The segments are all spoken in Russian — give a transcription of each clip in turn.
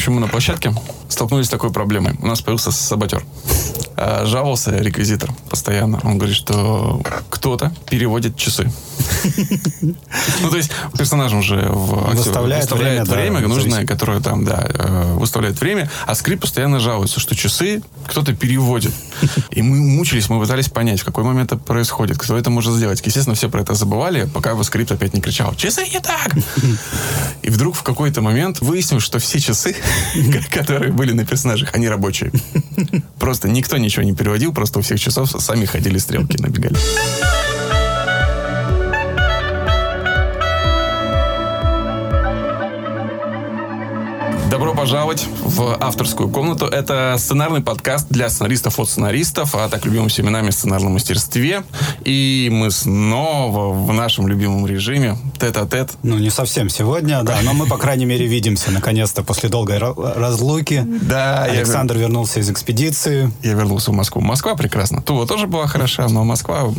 общем, мы на площадке столкнулись с такой проблемой. У нас появился саботер. А, жаловался реквизитор постоянно. Он говорит, что кто-то переводит часы. Ну, то есть персонаж уже выставляет время нужное, которое там, да, э, выставляет время, а скрипт постоянно жалуется, что часы кто-то переводит. И мы мучились, мы пытались понять, в какой момент это происходит, кто это может сделать. Естественно, все про это забывали, пока скрипт опять не кричал «Часы не так!» И вдруг в какой-то момент выяснилось, что все часы, которые были на персонажах, они рабочие. Просто никто ничего не переводил, просто у всех часов сами ходили стрелки, набегали. Добро пожаловать в авторскую комнату. Это сценарный подкаст для сценаристов от сценаристов, а так любимым семенами сценарном мастерстве. И мы снова в нашем любимом режиме тет-а-тет. Ну, не совсем сегодня, да, но мы, по крайней мере, видимся наконец-то после долгой разлуки. Да. Александр я... вернулся из экспедиции. Я вернулся в Москву. Москва прекрасна. Тува тоже была хороша, но Москва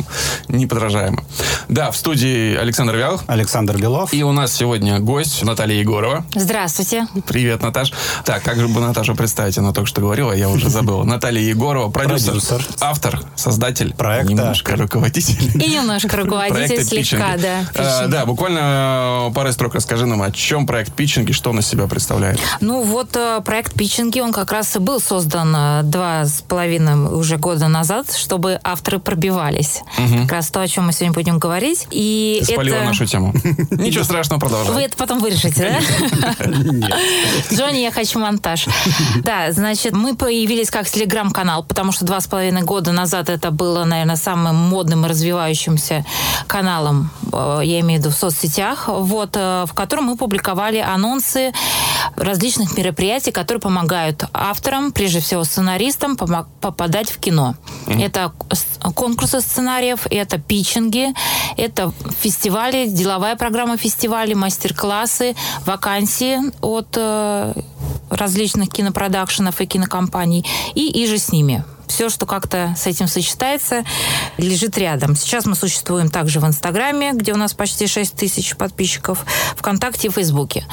неподражаема. Да, в студии Александр Вялых. Александр Белов. И у нас сегодня гость Наталья Егорова. Здравствуйте. Привет, Наташ. Так, как же бы Наташа представить? Она только что говорила, я уже забыл. Наталья Егорова, продюсер, продюсер. автор, создатель. Проекта. Немножко руководитель. И немножко руководитель слегка, да. А, да, буквально э, парой строк расскажи нам, о чем проект питчинги, что он из себя представляет. Ну вот э, проект питчинги, он как раз и был создан э, два с половиной уже года назад, чтобы авторы пробивались. Угу. Как раз то, о чем мы сегодня будем говорить. И Ты спалила нашу тему. Ничего страшного, продолжай. Вы это потом вырежете, да? Нет. Джонни, я хочу монтаж. Да, значит, мы появились как телеграм-канал, потому что два с половиной года назад это было, наверное, самым модным и развивающимся каналом, э, я имею в виду в соцсетях, вот, э, в котором мы публиковали анонсы различных мероприятий, которые помогают авторам, прежде всего сценаристам, попадать в кино. Mm-hmm. Это конкурсы сценариев, это питчинги, это фестивали, деловая программа фестивалей, мастер-классы, вакансии от э, различных кинопродакшенов и кинокомпаний, и иже с ними все, что как-то с этим сочетается, лежит рядом. Сейчас мы существуем также в Инстаграме, где у нас почти 6 тысяч подписчиков, ВКонтакте и Фейсбуке.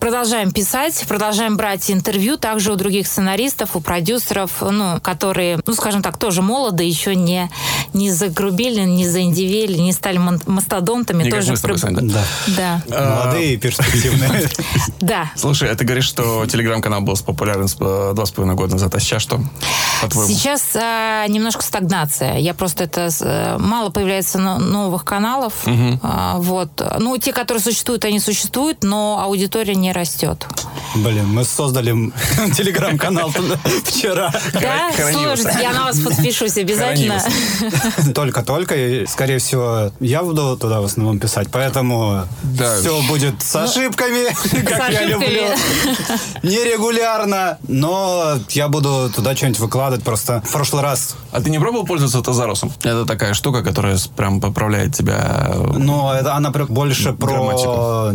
Продолжаем писать, продолжаем брать интервью также у других сценаристов, у продюсеров, ну, которые, ну, скажем так, тоже молоды, еще не, не загрубили, не заиндивели, не стали мастодонтами. Не тоже при... тобой, да. Да. А, Молодые и перспективные. Да. Слушай, а ты говоришь, что телеграм-канал был популярен э, два с половиной года назад, а сейчас что? Сейчас а, немножко стагнация. Я просто это э, мало появляется новых каналов. А, вот. Ну, те, которые существуют, они существуют, но аудитория не растет. Блин, мы создали телеграм-канал вчера. Да? Слушайте, я на вас подпишусь обязательно. Только-только, скорее всего, я буду туда в основном писать, поэтому все будет с ну, ошибками, как я люблю. Нерегулярно, но я буду туда что-нибудь выкладывать просто в прошлый раз. А ты не пробовал пользоваться Тазарусом? Это такая штука, которая прям поправляет тебя. Но это она больше про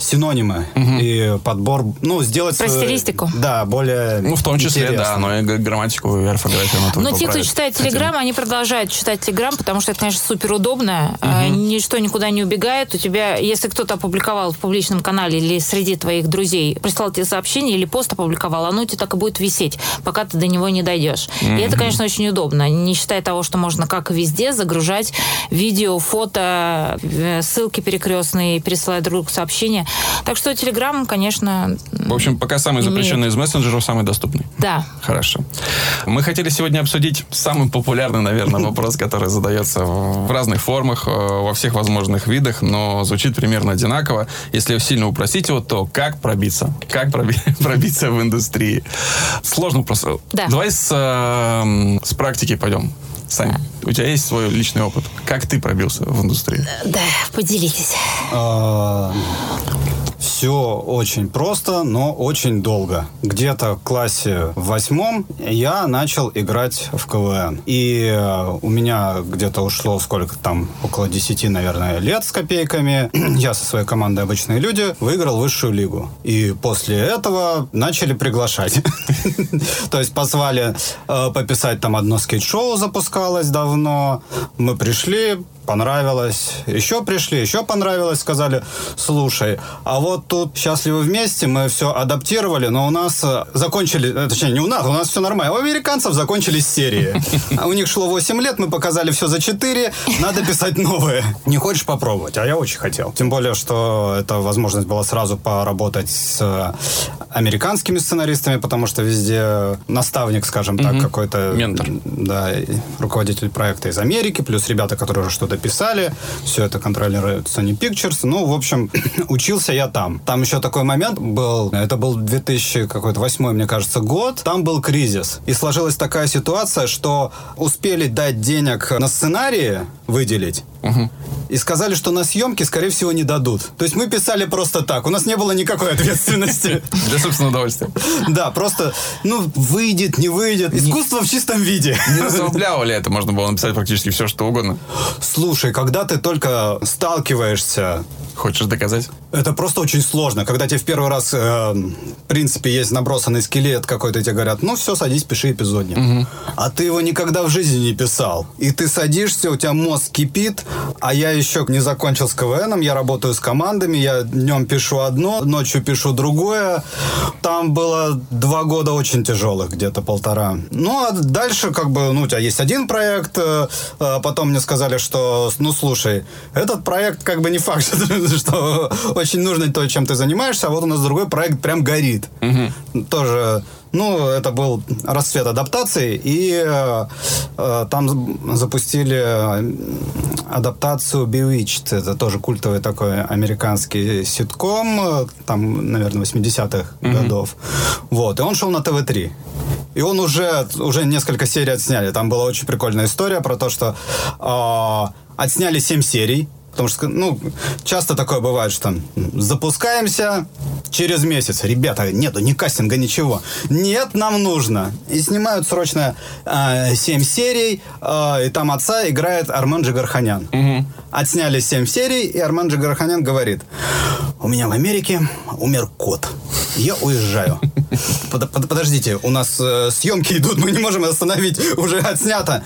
синонимы и подбор, ну, сделать... Про стилистику. Да, более Ну, в том числе, да, но и грамматику, и орфографию. Но те, кто читает Телеграм, они продолжают читать Телеграм, потому что это, конечно, супер удобно. Угу. Ничто никуда не убегает. У тебя, если кто-то опубликовал в публичном канале или среди твоих друзей, прислал тебе сообщение или пост опубликовал, оно у тебя так и будет висеть, пока ты до него не дойдешь. Угу. И это, конечно, очень удобно. Не считая того, что можно, как и везде, загружать видео, фото, э, ссылки перекрестные, пересылать друг другу сообщения. Так что Телеграм, конечно... В общем, пока самый запрещенный из мессенджеров, самый доступный. Да. Хорошо. Мы хотели сегодня обсудить самый популярный, наверное, вопрос, который задается в разных формах, э, во всех возможных видах, но звучит примерно одинаково. Если сильно упростить его, то как пробиться? Как пробиться в индустрии? Сложно просто. Да. Давай с, э, с практики пойдем. Сань, у тебя есть свой личный опыт. Как ты пробился в индустрии? Да, поделитесь. Все очень просто, но очень долго. Где-то в классе в восьмом я начал играть в КВН. И э, у меня где-то ушло сколько там, около 10, наверное, лет с копейками. я со своей командой «Обычные люди» выиграл высшую лигу. И после этого начали приглашать. То есть позвали э, пописать там одно скейт-шоу запускалось давно. Мы пришли, понравилось. Еще пришли, еще понравилось, сказали, слушай, а вот тут «Счастливы вместе» мы все адаптировали, но у нас э, закончили, э, точнее, не у нас, у нас все нормально. У американцев закончились серии. А у них шло 8 лет, мы показали все за 4, надо писать новые. Не хочешь попробовать? А я очень хотел. Тем более, что это возможность была сразу поработать с э, американскими сценаристами, потому что везде наставник, скажем так, какой-то... Ментор. Да, руководитель проекта из Америки, плюс ребята, которые уже что-то писали. Все это контролирует Sony Pictures. Ну, в общем, учился я там. Там еще такой момент был, это был 2000 какой-то восьмой, мне кажется, год. Там был кризис. И сложилась такая ситуация, что успели дать денег на сценарии, выделить, и сказали, что на съемки, скорее всего, не дадут. То есть мы писали просто так. У нас не было никакой ответственности. Для собственного удовольствия. Да, просто, ну, выйдет, не выйдет. Искусство в чистом виде. Не расслабляло ли это? Можно было написать практически все, что угодно. Слушай, когда ты только сталкиваешься Хочешь доказать? Это просто очень сложно. Когда тебе в первый раз, э, в принципе, есть набросанный скелет какой-то, тебе говорят, ну все, садись, пиши эпизодник. А ты его никогда в жизни не писал. И ты садишься, у тебя мозг кипит, а я еще не закончил с КВНом, я работаю с командами, я днем пишу одно, ночью пишу другое. Там было два года очень тяжелых, где-то полтора. Ну, а дальше, как бы, ну, у тебя есть один проект, э, э, потом мне сказали, что, ну, слушай, этот проект как бы не факт, что что очень нужно то, чем ты занимаешься, а вот у нас другой проект прям горит. Тоже ну, это был расцвет адаптации, и э, э, там запустили адаптацию Bewitched. Это тоже культовый такой американский ситком, э, там, наверное, 80-х годов. Вот, и он шел на ТВ-3. И он уже, уже несколько серий отсняли. Там была очень прикольная история про то, что э, отсняли 7 серий, Потому что, ну, часто такое бывает, что запускаемся через месяц. Ребята, нету ни кастинга, ничего. Нет, нам нужно. И снимают срочно э, 7 серий, э, и там отца играет Армен Джигарханян. Угу. Отсняли 7 серий, и Армен Джигарханян говорит, у меня в Америке умер кот. Я уезжаю. Под, под, подождите, у нас э, съемки идут, мы не можем остановить, уже отснято.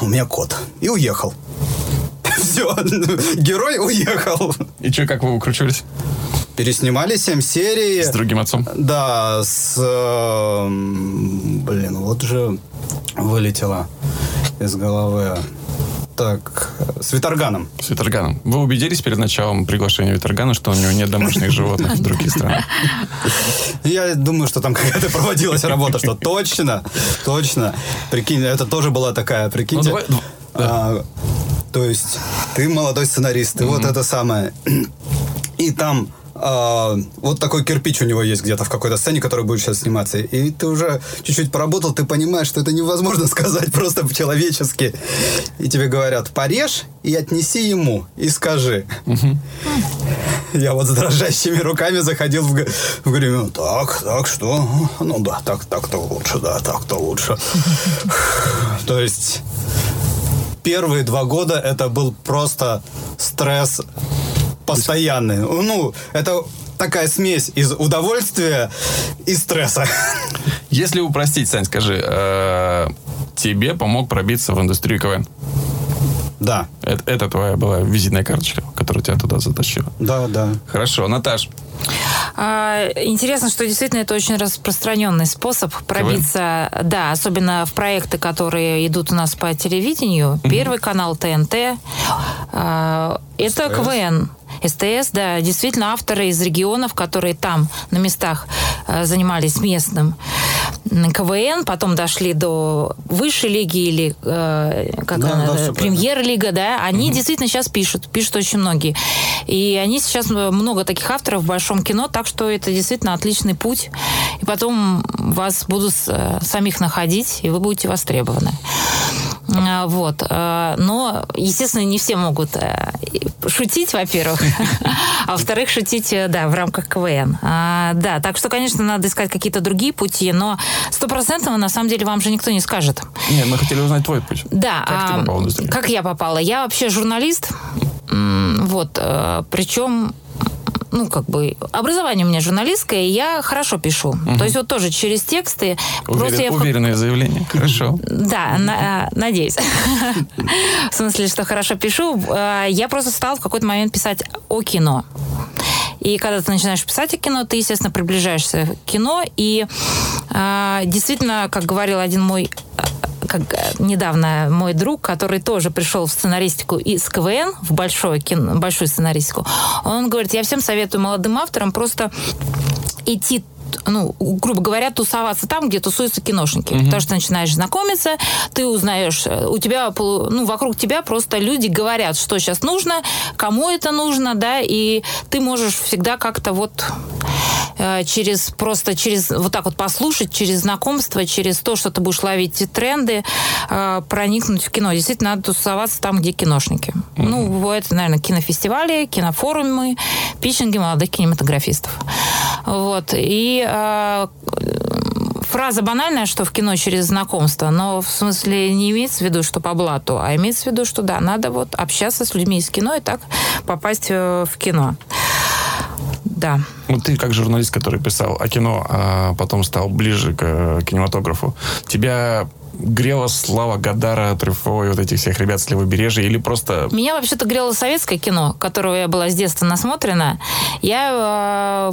У меня кот. И уехал. Все, герой уехал. И что, как вы выкручивались? Переснимали 7 серий. С другим отцом? Да, с... Э, блин, вот же вылетело из головы. Так, с Виторганом. С Виторганом. Вы убедились перед началом приглашения Виторгана, что у него нет домашних животных в других странах? Я думаю, что там какая-то проводилась работа, что точно, точно. Прикинь, это тоже была такая, прикиньте. То есть ты молодой сценарист, ты mm-hmm. вот это самое. И там а, вот такой кирпич у него есть где-то в какой-то сцене, который будет сейчас сниматься. И ты уже чуть-чуть поработал, ты понимаешь, что это невозможно сказать просто по-человечески. И тебе говорят, порежь и отнеси ему, и скажи. Угу. Я вот с дрожащими руками заходил в, в гримерку. Так, так, что? Ну да, так, так-то лучше, да, так-то лучше. То есть первые два года это был просто стресс постоянный. Ну, это такая смесь из удовольствия и стресса. Если упростить, Сань, скажи, э, тебе помог пробиться в индустрию КВН? Да. Это, это твоя была визитная карточка, которая тебя туда затащила? Да, да. Хорошо. Наташ, а, интересно, что действительно это очень распространенный способ пробиться, КВН? да, особенно в проекты, которые идут у нас по телевидению. Угу. Первый канал ТНТ. А, это. КВН. СТС, да, действительно авторы из регионов, которые там на местах э, занимались местным КВН, потом дошли до высшей лиги или э, как да, она, да, премьер-лига, да, они угу. действительно сейчас пишут, пишут очень многие. И они сейчас много таких авторов в большом кино, так что это действительно отличный путь. И потом вас будут э, самих находить, и вы будете востребованы. Вот. Но, естественно, не все могут э, шутить, во-первых, а во-вторых, шутить, э, да, в рамках КВН. Да, так что, конечно, надо искать какие-то другие пути, но стопроцентного, на самом деле, вам же никто не скажет. Нет, мы хотели узнать твой путь. Да. Как ты попала Как я попала? Я вообще журналист, вот, э, причем ну, как бы, образование у меня журналистское, и я хорошо пишу. Угу. То есть вот тоже через тексты. Уверен, я... Уверенное заявление. Хорошо. Да, на, надеюсь. В смысле, что хорошо пишу. Я просто стала в какой-то момент писать о кино. И когда ты начинаешь писать о кино, ты, естественно, приближаешься к кино. И э, действительно, как говорил один мой как недавно мой друг, который тоже пришел в сценаристику из КВН, в большое кино, большую сценаристику, он говорит, я всем советую молодым авторам просто идти ну, грубо говоря, тусоваться там, где тусуются киношники. Угу. Потому что ты начинаешь знакомиться, ты узнаешь, э, у тебя, ну, вокруг тебя просто люди говорят, что сейчас нужно, кому это нужно, да, и ты можешь всегда как-то вот э, через просто через вот так вот послушать, через знакомство, через то, что ты будешь ловить тренды, э, проникнуть в кино. Действительно, надо тусоваться там, где киношники. Mm-hmm. Ну, это, наверное, кинофестивали, кинофорумы, питчинги молодых кинематографистов. Вот. И э, фраза банальная, что в кино через знакомство, но в смысле не имеется в виду, что по блату, а имеется в виду, что да, надо вот общаться с людьми из кино и так попасть э, в кино. Да. Вот ты как журналист, который писал о кино, а потом стал ближе к э, кинематографу, тебя грела слава Гадара, Трюфо и вот этих всех ребят с левобережья или просто... Меня вообще-то грело советское кино, которого я была с детства насмотрена. Я э,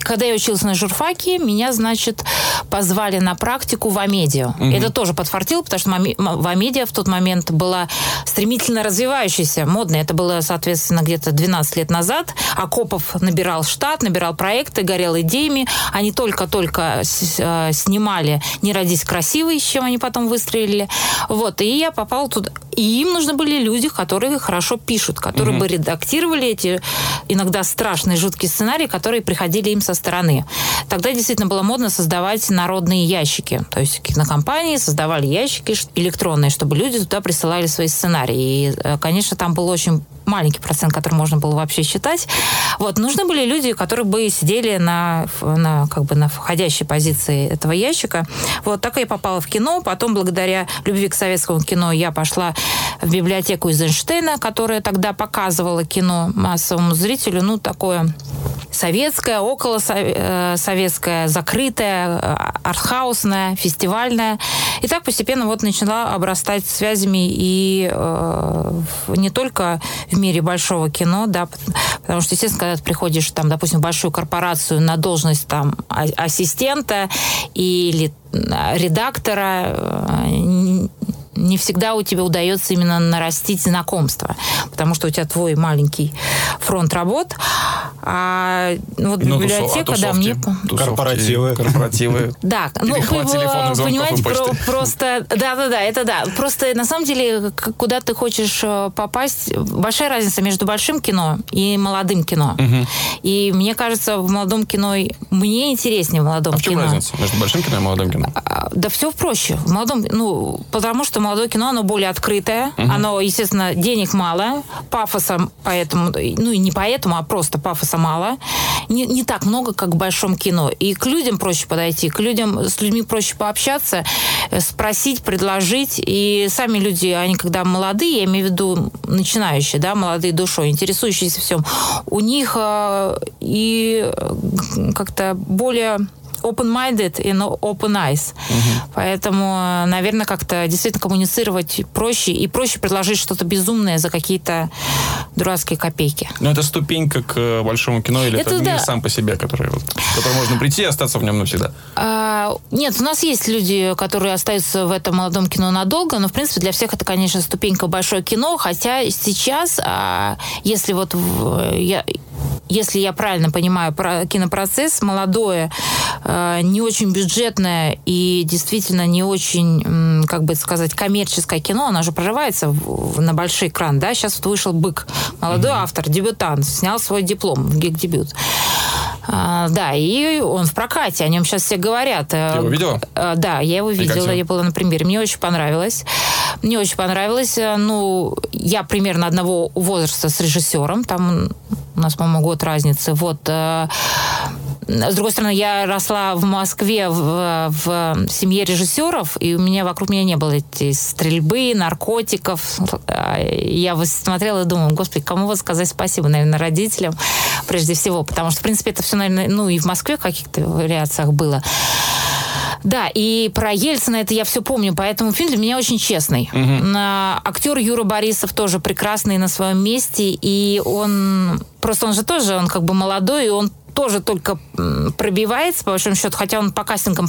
когда я училась на журфаке, меня, значит, позвали на практику в Амедиа. Угу. Это тоже подфартило, потому что в Амедиа в тот момент была стремительно развивающаяся, модная. Это было, соответственно, где-то 12 лет назад. Акопов набирал штат, набирал проекты, горел идеями. Они только-только э, снимали «Не родись красивой», с чем они потом выстрелили. Вот, и я попала туда. И им нужны были люди, которые хорошо пишут, которые угу. бы редактировали эти иногда страшные, жуткие сценарии, которые приходили им со стороны. Тогда действительно было модно создавать народные ящики. То есть кинокомпании создавали ящики электронные, чтобы люди туда присылали свои сценарии. И, э, конечно, там был очень маленький процент, который можно было вообще считать. Вот, нужны были люди, которые бы сидели на, на, как бы на входящей позиции этого ящика. Вот так я попала в кино. Потом, благодаря любви к советскому кино, я пошла в библиотеку Эйзенштейна, которая тогда показывала кино массовому зрителю. Ну, такое советское, около э, советское, закрытое, э, артхаусное, фестивальное. И так постепенно вот начала обрастать связями и э, не только в мире большого кино, да, потому что, естественно, когда ты приходишь, там, допустим, в большую корпорацию на должность там а, ассистента или редактора, не всегда у тебя удается именно нарастить знакомство, потому что у тебя твой маленький фронт работ. А вот ну, библиотека, а да, мне... Корпоративы. Корпоративы. Да, ну, вы, понимаете, про, просто... Да-да-да, это да. Просто на самом деле, куда ты хочешь э, попасть, большая разница между большим кино и молодым кино. И мне кажется, в молодом кино... Мне интереснее в молодом а в чем кино. разница между большим кино и молодым кино? А, да все проще. В молодом... Ну, потому что молодое кино, оно более открытое. Угу. Оно, естественно, денег мало, пафоса поэтому... Ну, и не поэтому, а просто пафоса мало. Не, не так много, как в большом кино. И к людям проще подойти, к людям, с людьми проще пообщаться, э, спросить, предложить. И сами люди, они когда молодые, я имею в виду начинающие, да, молодые душой, интересующиеся всем, у них э, и э, как-то более open-minded и open eyes. Угу. Поэтому, наверное, как-то действительно коммуницировать проще и проще предложить что-то безумное за какие-то дурацкие копейки. Ну, это ступенька к э, большому кино или это, это да. мир сам по себе, который, вот, который можно прийти и остаться в нем навсегда? А, нет, у нас есть люди, которые остаются в этом молодом кино надолго, но, в принципе, для всех это, конечно, ступенька в большое кино, хотя сейчас, а, если вот я, если я правильно понимаю про кинопроцесс, молодое, э, не очень бюджетное и действительно не очень, как бы сказать, коммерческое кино, оно же прорывается на большой экран, да, сейчас вот вышел «Бык», молодой mm-hmm. автор, дебютант, снял свой диплом, гик-дебют. А, да, и он в прокате, о нем сейчас все говорят. Ты его видела? А, да, я его видела, я была на премьере. Мне очень понравилось. Мне очень понравилось. Ну, я примерно одного возраста с режиссером. Там у нас, по-моему, год разницы. Вот. Э, с другой стороны, я росла в Москве в, в семье режиссеров, и у меня вокруг меня не было этой стрельбы, наркотиков. Я смотрела и думала, господи, кому вот сказать спасибо, наверное, родителям прежде всего, потому что, в принципе, это все, наверное, ну и в Москве в каких-то вариациях было. Да, и про Ельцина это я все помню, поэтому фильм для меня очень честный. Угу. Актер Юра Борисов тоже прекрасный на своем месте, и он просто он же тоже, он как бы молодой, и он тоже только пробивается, по большому счету, хотя он по кастингам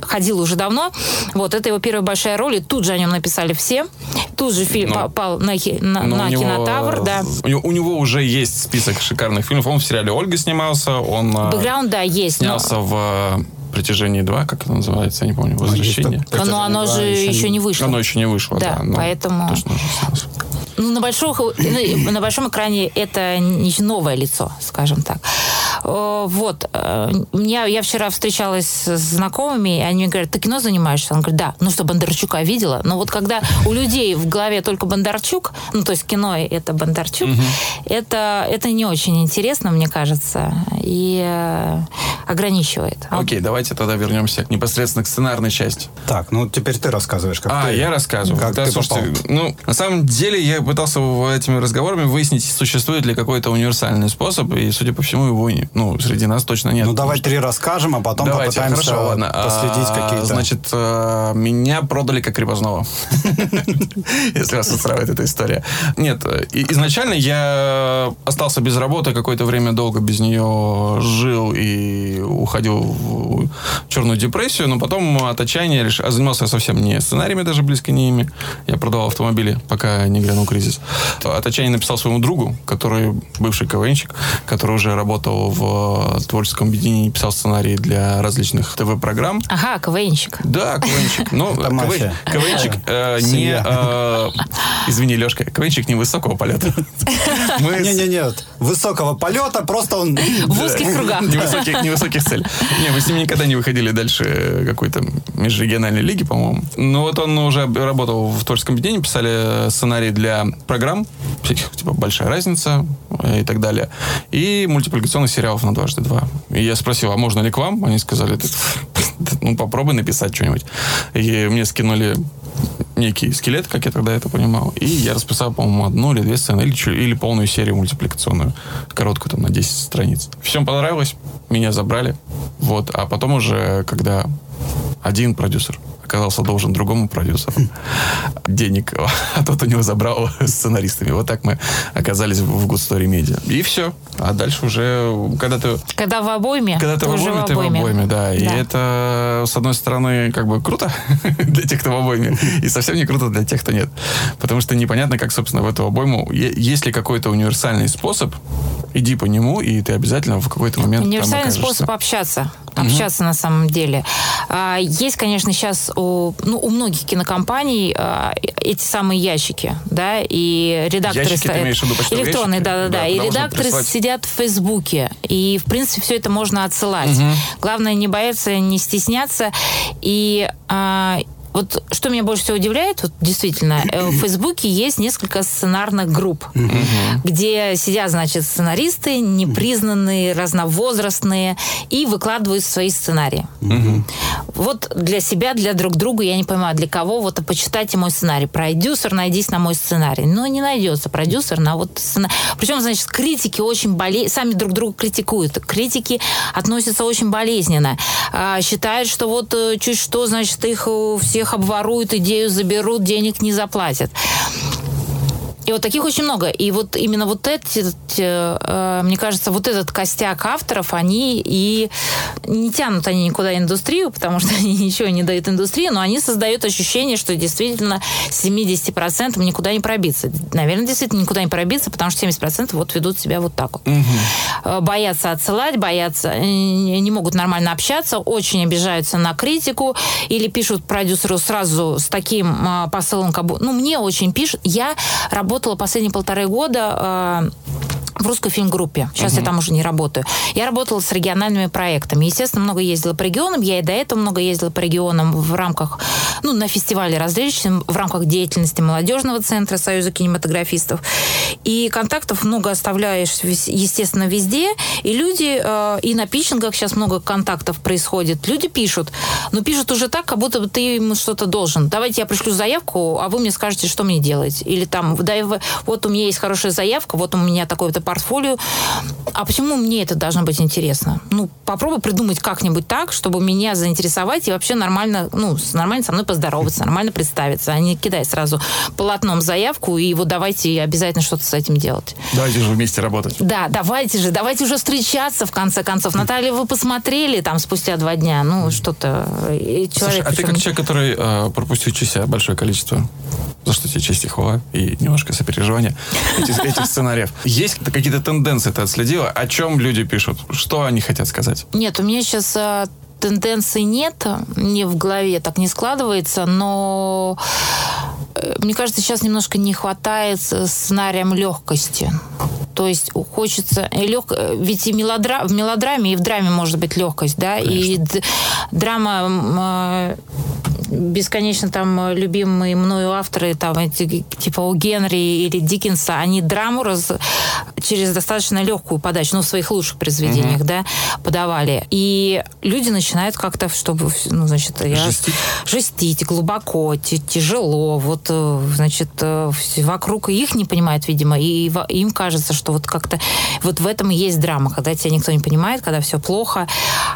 ходил уже давно. Вот, это его первая большая роль, и тут же о нем написали все. Тут же фильм но, попал на, на, на него, кинотавр, да. У него, у него уже есть список шикарных фильмов. Он в сериале «Ольга» снимался, он... Э, Бэкграунд, да, есть. Снялся но... в притяжение 2, как это называется, я не помню, возвращение. Но, но оно же еще не вышло. Оно еще не вышло, да. да поэтому... Ну, на, больших, ну, на большом экране это не новое лицо, скажем так. Вот. Я, я вчера встречалась с знакомыми, и они мне говорят, ты кино занимаешься? Он говорит, да. Ну что, Бондарчука видела? Но вот когда у людей в голове только Бондарчук, ну то есть кино это Бондарчук, угу. это, это не очень интересно, мне кажется, и э, ограничивает. Окей, давайте тогда вернемся непосредственно к сценарной части. Так, ну теперь ты рассказываешь, как а, ты... я рассказываю. Как да, ты слушайте, попал. ну, на самом деле я пытался этими разговорами выяснить, существует ли какой-то универсальный способ, и, судя по всему, его ну, среди нас точно нет. Ну, давай три расскажем, а потом Давайте, попытаемся хорошо, ладно. последить а, какие-то... Значит, э, меня продали как крепостного. Если вас устраивает эта история. Нет, изначально я остался без работы, какое-то время долго без нее жил и уходил в черную депрессию, но потом от отчаяния решил, а занимался я совсем не сценариями, даже близко не ими. Я продавал автомобили, пока не грянул кризис. От отчаяния написал своему другу, который бывший КВНщик, который уже работал в творческом объединении, писал сценарии для различных ТВ-программ. Ага, КВНщик. Да, КВНщик. Ну, КВНщик э, не... Э, извини, Лешка, КВНщик не высокого полета. Не-не-не, высокого полета, просто он... В узких кругах. Невысоких целей. Не, мы с ним никогда не выходили дальше какой-то межрегиональной лиги, по-моему. Ну, вот он уже работал в творческом объединении, писали сценарии для программ, всяких, типа «Большая разница» и так далее. И мультипликационных сериалов на дважды два. И я спросил, а можно ли к вам? Они сказали, ну, попробуй написать что-нибудь. И мне скинули некий скелет, как я тогда это понимал. И я расписал, по-моему, одну или две сцены, или, или полную серию мультипликационную, короткую, там, на 10 страниц. Всем понравилось, меня забрали. Вот. А потом уже, когда один продюсер оказался должен другому продюсеру денег, а тот у него забрал сценаристами. Вот так мы оказались в Story Media. И все. А дальше уже, когда ты... Когда в обойме, Когда ты в обойме, ты в обойме, да. И это, с одной стороны, как бы круто для тех, кто в обойме, и совсем не круто для тех, кто нет. Потому что непонятно, как, собственно, в эту обойму... Есть ли какой-то универсальный способ, иди по нему, и ты обязательно в какой-то момент Универсальный способ общаться. Общаться угу. на самом деле. А, есть, конечно, сейчас у, ну, у многих кинокомпаний а, эти самые ящики, да, и редакторы ящики, стоят... Ты виду, электронные, да, да, да, и редакторы прислать... сидят в Фейсбуке, и в принципе все это можно отсылать. Угу. Главное не бояться, не стесняться. И а, вот что меня больше всего удивляет, вот действительно, э, в Фейсбуке есть несколько сценарных групп, где сидят, значит, сценаристы, непризнанные, разновозрастные, и выкладывают свои сценарии. Вот для себя, для друг друга, я не понимаю, для кого, вот почитайте мой сценарий. Продюсер, найдись на мой сценарий. Но не найдется продюсер на вот сценарий. Причем, значит, критики очень болезненно, сами друг друга критикуют. Критики относятся очень болезненно. А, считают, что вот э, чуть что, значит, их всех обворуют, идею заберут, денег не заплатят. И вот таких очень много. И вот именно вот эти, э, мне кажется, вот этот костяк авторов, они и не тянут они никуда индустрию, потому что они ничего не дают индустрии, но они создают ощущение, что действительно 70% никуда не пробиться. Наверное, действительно никуда не пробиться, потому что 70% вот ведут себя вот так вот. Угу. Боятся отсылать, боятся, э, не могут нормально общаться, очень обижаются на критику или пишут продюсеру сразу с таким посылом, как бы, ну, мне очень пишут. Я работаю работала последние полтора года в русской фильм-группе. Сейчас uh-huh. я там уже не работаю. Я работала с региональными проектами. Естественно, много ездила по регионам. Я и до этого много ездила по регионам в рамках, ну, на фестивале различным, в рамках деятельности молодежного центра Союза кинематографистов. И контактов много оставляешь, естественно, везде. И люди, э, и на питчингах сейчас много контактов происходит. Люди пишут, но пишут уже так, как будто бы ты им что-то должен. Давайте я пришлю заявку, а вы мне скажете, что мне делать. Или там, да, вот у меня есть хорошая заявка, вот у меня такое-то портфолио. А почему мне это должно быть интересно? Ну, попробуй придумать как-нибудь так, чтобы меня заинтересовать и вообще нормально, ну, нормально со мной поздороваться, нормально представиться, а не кидай сразу полотном заявку и вот давайте обязательно что-то с этим делать. Давайте же вместе работать. Да, давайте же, давайте уже встречаться в конце концов. Наталья, вы посмотрели там спустя два дня, ну, что-то... Человек, Слушай, а ты как человек, который э, пропустил чася большое количество, за что тебе честь и хвала, и немножко сопереживания этих, этих сценариев. Есть какие-то тенденции ты отследила? О чем люди пишут? Что они хотят сказать? Нет, у меня сейчас а, тенденций нет, не в голове так не складывается, но мне кажется, сейчас немножко не хватает сценариям легкости. То есть хочется лег... ведь и мелодра... в мелодраме и в драме может быть легкость, да, Конечно. и драма бесконечно там любимые мною авторы, там, эти, типа у Генри или Диккенса, они драму раз, через достаточно легкую подачу, ну, в своих лучших произведениях, mm-hmm. да, подавали. И люди начинают как-то, чтобы, ну, значит, я... Жестить. Жестить глубоко, тяжело, вот, э, значит, э, вокруг их не понимают, видимо, и им кажется, что вот как-то вот в этом и есть драма, когда тебя никто не понимает, когда все плохо.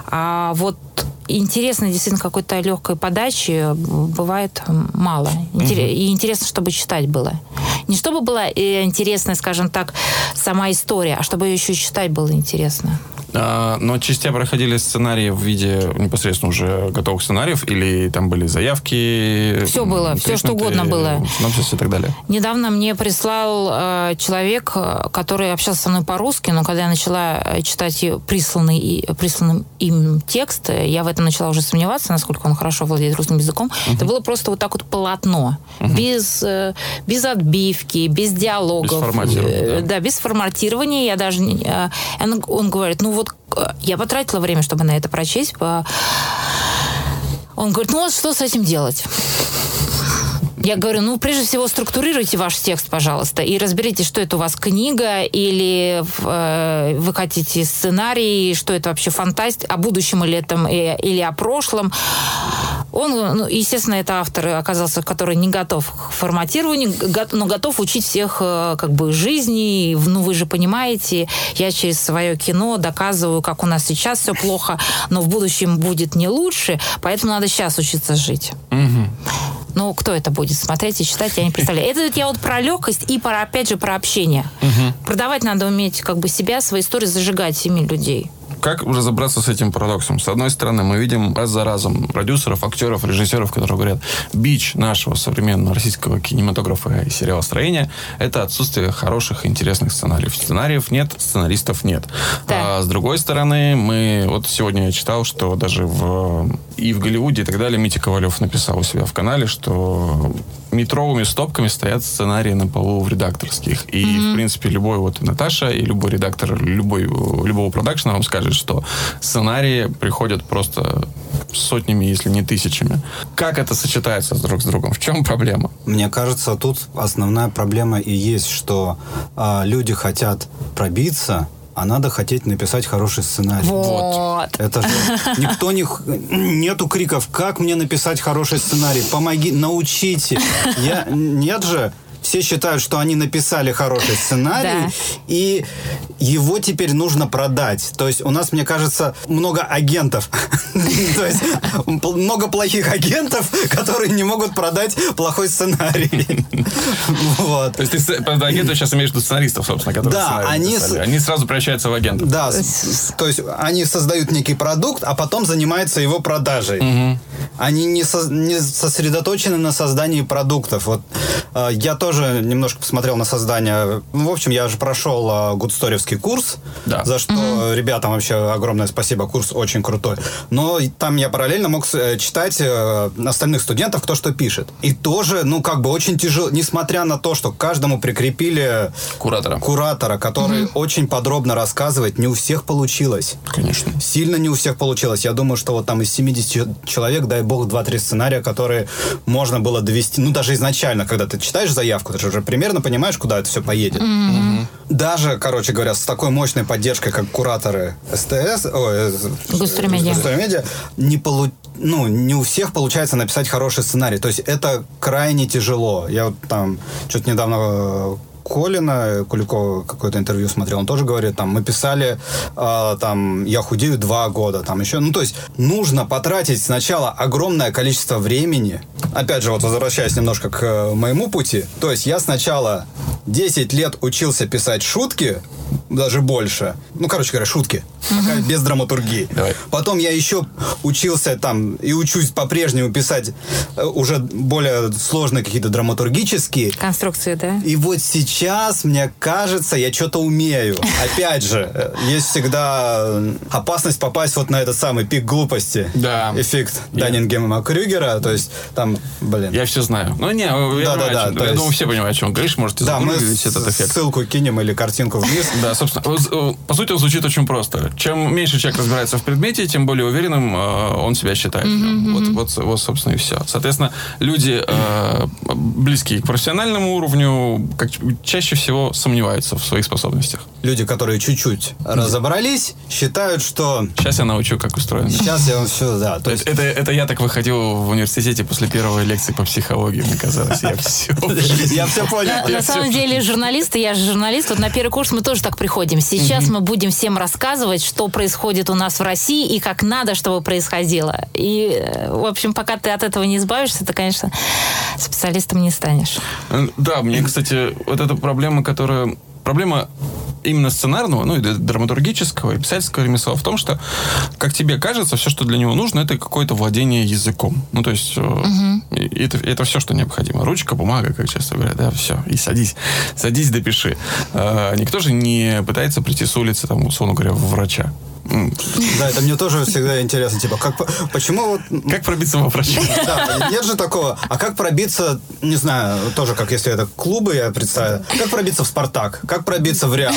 А вот интересно действительно какой-то легкой подачи бывает мало. И интересно, чтобы читать было. Не чтобы была э, интересная, скажем так, сама история, а чтобы ее еще читать было интересно. А, но частя проходили сценарии в виде непосредственно уже готовых сценариев или там были заявки? Все было, все что угодно было. Синопсис и так далее. Недавно мне прислал э, человек, который общался со мной по-русски, но когда я начала э, читать присланный, присланный им текст, я в этом начала уже сомневаться, насколько он хорошо владеет русским языком. Uh-huh. Это было просто вот так вот полотно, uh-huh. без, э, без отбивки, без диалогов. Без форматирования. Да. да, без форматирования. Я даже... Э, он, он говорит, ну вот вот э, я потратила время, чтобы на это прочесть. Он говорит, ну вот что с этим делать? Я говорю, ну, прежде всего, структурируйте ваш текст, пожалуйста, и разберитесь, что это у вас книга, или э, вы хотите сценарий, что это вообще фантастика, о будущем или, этом, э, или о прошлом. Он, ну, естественно, это автор оказался, который не готов к форматированию, но готов учить всех э, как бы жизни. Ну, вы же понимаете, я через свое кино доказываю, как у нас сейчас все плохо, но в будущем будет не лучше, поэтому надо сейчас учиться жить. Угу. Ну, кто это будет смотреть и читать, я не представляю. Это я вот про легкость и, про, опять же, про общение. Угу. Продавать надо уметь как бы себя, свои истории зажигать семи людей. Как разобраться с этим парадоксом? С одной стороны, мы видим раз за разом продюсеров, актеров, режиссеров, которые говорят, бич нашего современного российского кинематографа и сериалостроения – это отсутствие хороших, интересных сценариев. Сценариев нет, сценаристов нет. Да. А с другой стороны, мы... Вот сегодня я читал, что даже в, и в Голливуде и так далее Митя Ковалев написал у себя в канале, что метровыми стопками стоят сценарии на полу в редакторских. И, mm-hmm. в принципе, любой вот Наташа и любой редактор любой, любого продакшена вам скажет, что сценарии приходят просто сотнями, если не тысячами. Как это сочетается друг с другом? В чем проблема? Мне кажется, тут основная проблема и есть, что э, люди хотят пробиться а надо хотеть написать хороший сценарий. Вот. Это же никто не... Нету криков, как мне написать хороший сценарий, помоги, научите. Я... Нет же, все считают, что они написали хороший сценарий, да. и его теперь нужно продать. То есть у нас, мне кажется, много агентов. То есть много плохих агентов, которые не могут продать плохой сценарий. Вот. То есть ты, агенты сейчас имеешь в виду сценаристов, собственно, которые Да, они... Они сразу превращаются в агентов. Да, то есть они создают некий продукт, а потом занимаются его продажей. Они не сосредоточены на создании продуктов. Вот э, я тоже немножко посмотрел на создание. Ну, в общем, я же прошел uh, гудсторевский курс, Да. за что mm-hmm. ребятам вообще огромное спасибо. Курс очень крутой. Но там я параллельно мог э, читать э, остальных студентов, кто что пишет. И тоже, ну, как бы очень тяжело, несмотря на то, что к каждому прикрепили Куратора. куратора, который очень подробно рассказывает, не у всех получилось. Конечно. Сильно не у всех получилось. Я думаю, что вот там из 70 человек, дай бог, 2-3 сценария, которые можно было довести. Ну, даже изначально, когда ты читаешь заявку, ты же уже примерно понимаешь, куда это все поедет. Даже, короче говоря, с такой мощной поддержкой, как кураторы СТС, ой, э, Густромедиа. Густромедиа, не полу ну, не у всех получается написать хороший сценарий. То есть это крайне тяжело. Я вот там что-то недавно э, Колина Куликова какое-то интервью смотрел, он тоже говорит, там, мы писали, э, там, я худею два года, там, еще, ну, то есть, нужно потратить сначала огромное количество времени, опять же, вот возвращаясь немножко к э, моему пути, то есть, я сначала 10 лет учился писать шутки, даже больше, ну, короче говоря, шутки, Пока без драматургии. Давай. Потом я еще учился там и учусь по-прежнему писать э, уже более сложные какие-то драматургические, Конструкции, да? и вот сейчас, мне кажется, я что-то умею. Опять же, э, есть всегда э, опасность попасть вот на этот самый пик глупости. Да. Эффект Я- Даннингема Крюгера. То есть там, блин. Я все знаю. Ну, не, я, о чем- то я есть- думаю, все понимают, о чем говоришь. Можете да, мы этот эффект. ссылку кинем или картинку вниз. Да, собственно, э, по сути, он звучит очень просто. Чем меньше человек разбирается в предмете, тем более уверенным он себя считает. Вот, собственно, и все. Соответственно, люди, близкие к профессиональному уровню, как, чаще всего сомневаются в своих способностях. Люди, которые чуть-чуть разобрались, считают, что Сейчас я научу, как устроено. сейчас я вам все, да. То есть это, это я так выходил в университете после первой лекции по психологии, мне казалось. Я все я все понял. На, самом деле журналисты, я же журналист, вот на первый курс мы тоже так приходим. Сейчас мы будем всем рассказывать, что происходит у нас в России и как надо, чтобы происходило. И, в общем, пока ты от этого не избавишься, ты, конечно, специалистом не станешь. Да, мне, кстати, вот проблема, которая... Проблема именно сценарного, ну и драматургического, и писательского ремесла в том, что, как тебе кажется, все, что для него нужно, это какое-то владение языком. Ну, то есть, и это, это все, что необходимо. Ручка, бумага, как часто говорят, да, все, и садись. Садись, допиши. Э, никто же не пытается прийти с улицы, там, условно говоря, в врача. Да, это мне тоже всегда интересно. Типа, как, по- почему вот Как пробиться во врача? Да, нет же такого. А как пробиться, не знаю, тоже как если это клубы, я представляю, как пробиться в «Спартак», как пробиться в «Реал».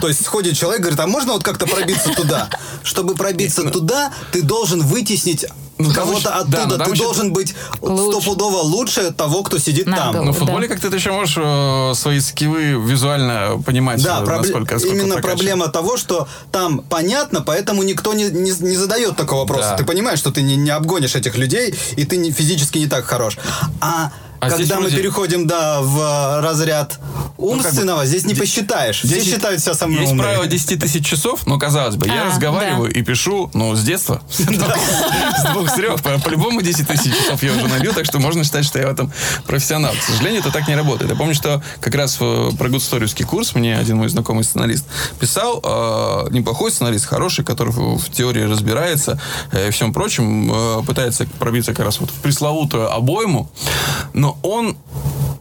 То есть сходит человек, говорит, а можно вот как-то пробиться туда? Чтобы пробиться туда, ты должен вытеснить Ну, кого-то да, оттуда. но там Ты еще- должен быть Лучше. стопудово лучше того, кто сидит На там. голову. Но в футболе Да. как-то ты еще можешь э, свои скиллы визуально понимать, Да, насколько, насколько именно прокачан. проблема того, что там понятно, поэтому никто не, не, не задает такого вопроса. Да. Ты понимаешь, что ты не, не обгонишь этих людей, и ты не, физически не так хорош. А, А здесь когда мы вроде- переходим, да, в э, разряд умственного, здесь не посчитаешь. Все Здесь считают себя самыми Есть умными. правило 10 тысяч часов, но, казалось бы, я А, разговариваю и пишу, ну, с детства. С двух, с трех. По- По-любому 10 тысяч часов я уже набил, так что можно считать, что я в этом профессионал. К сожалению, это так не работает. Я помню, что как раз про гудсториевский курс мне один мой знакомый сценарист писал, э, неплохой сценарист, хороший, который в, теории разбирается э, и всем прочем, э, пытается пробиться как раз вот в пресловутую обойму, но он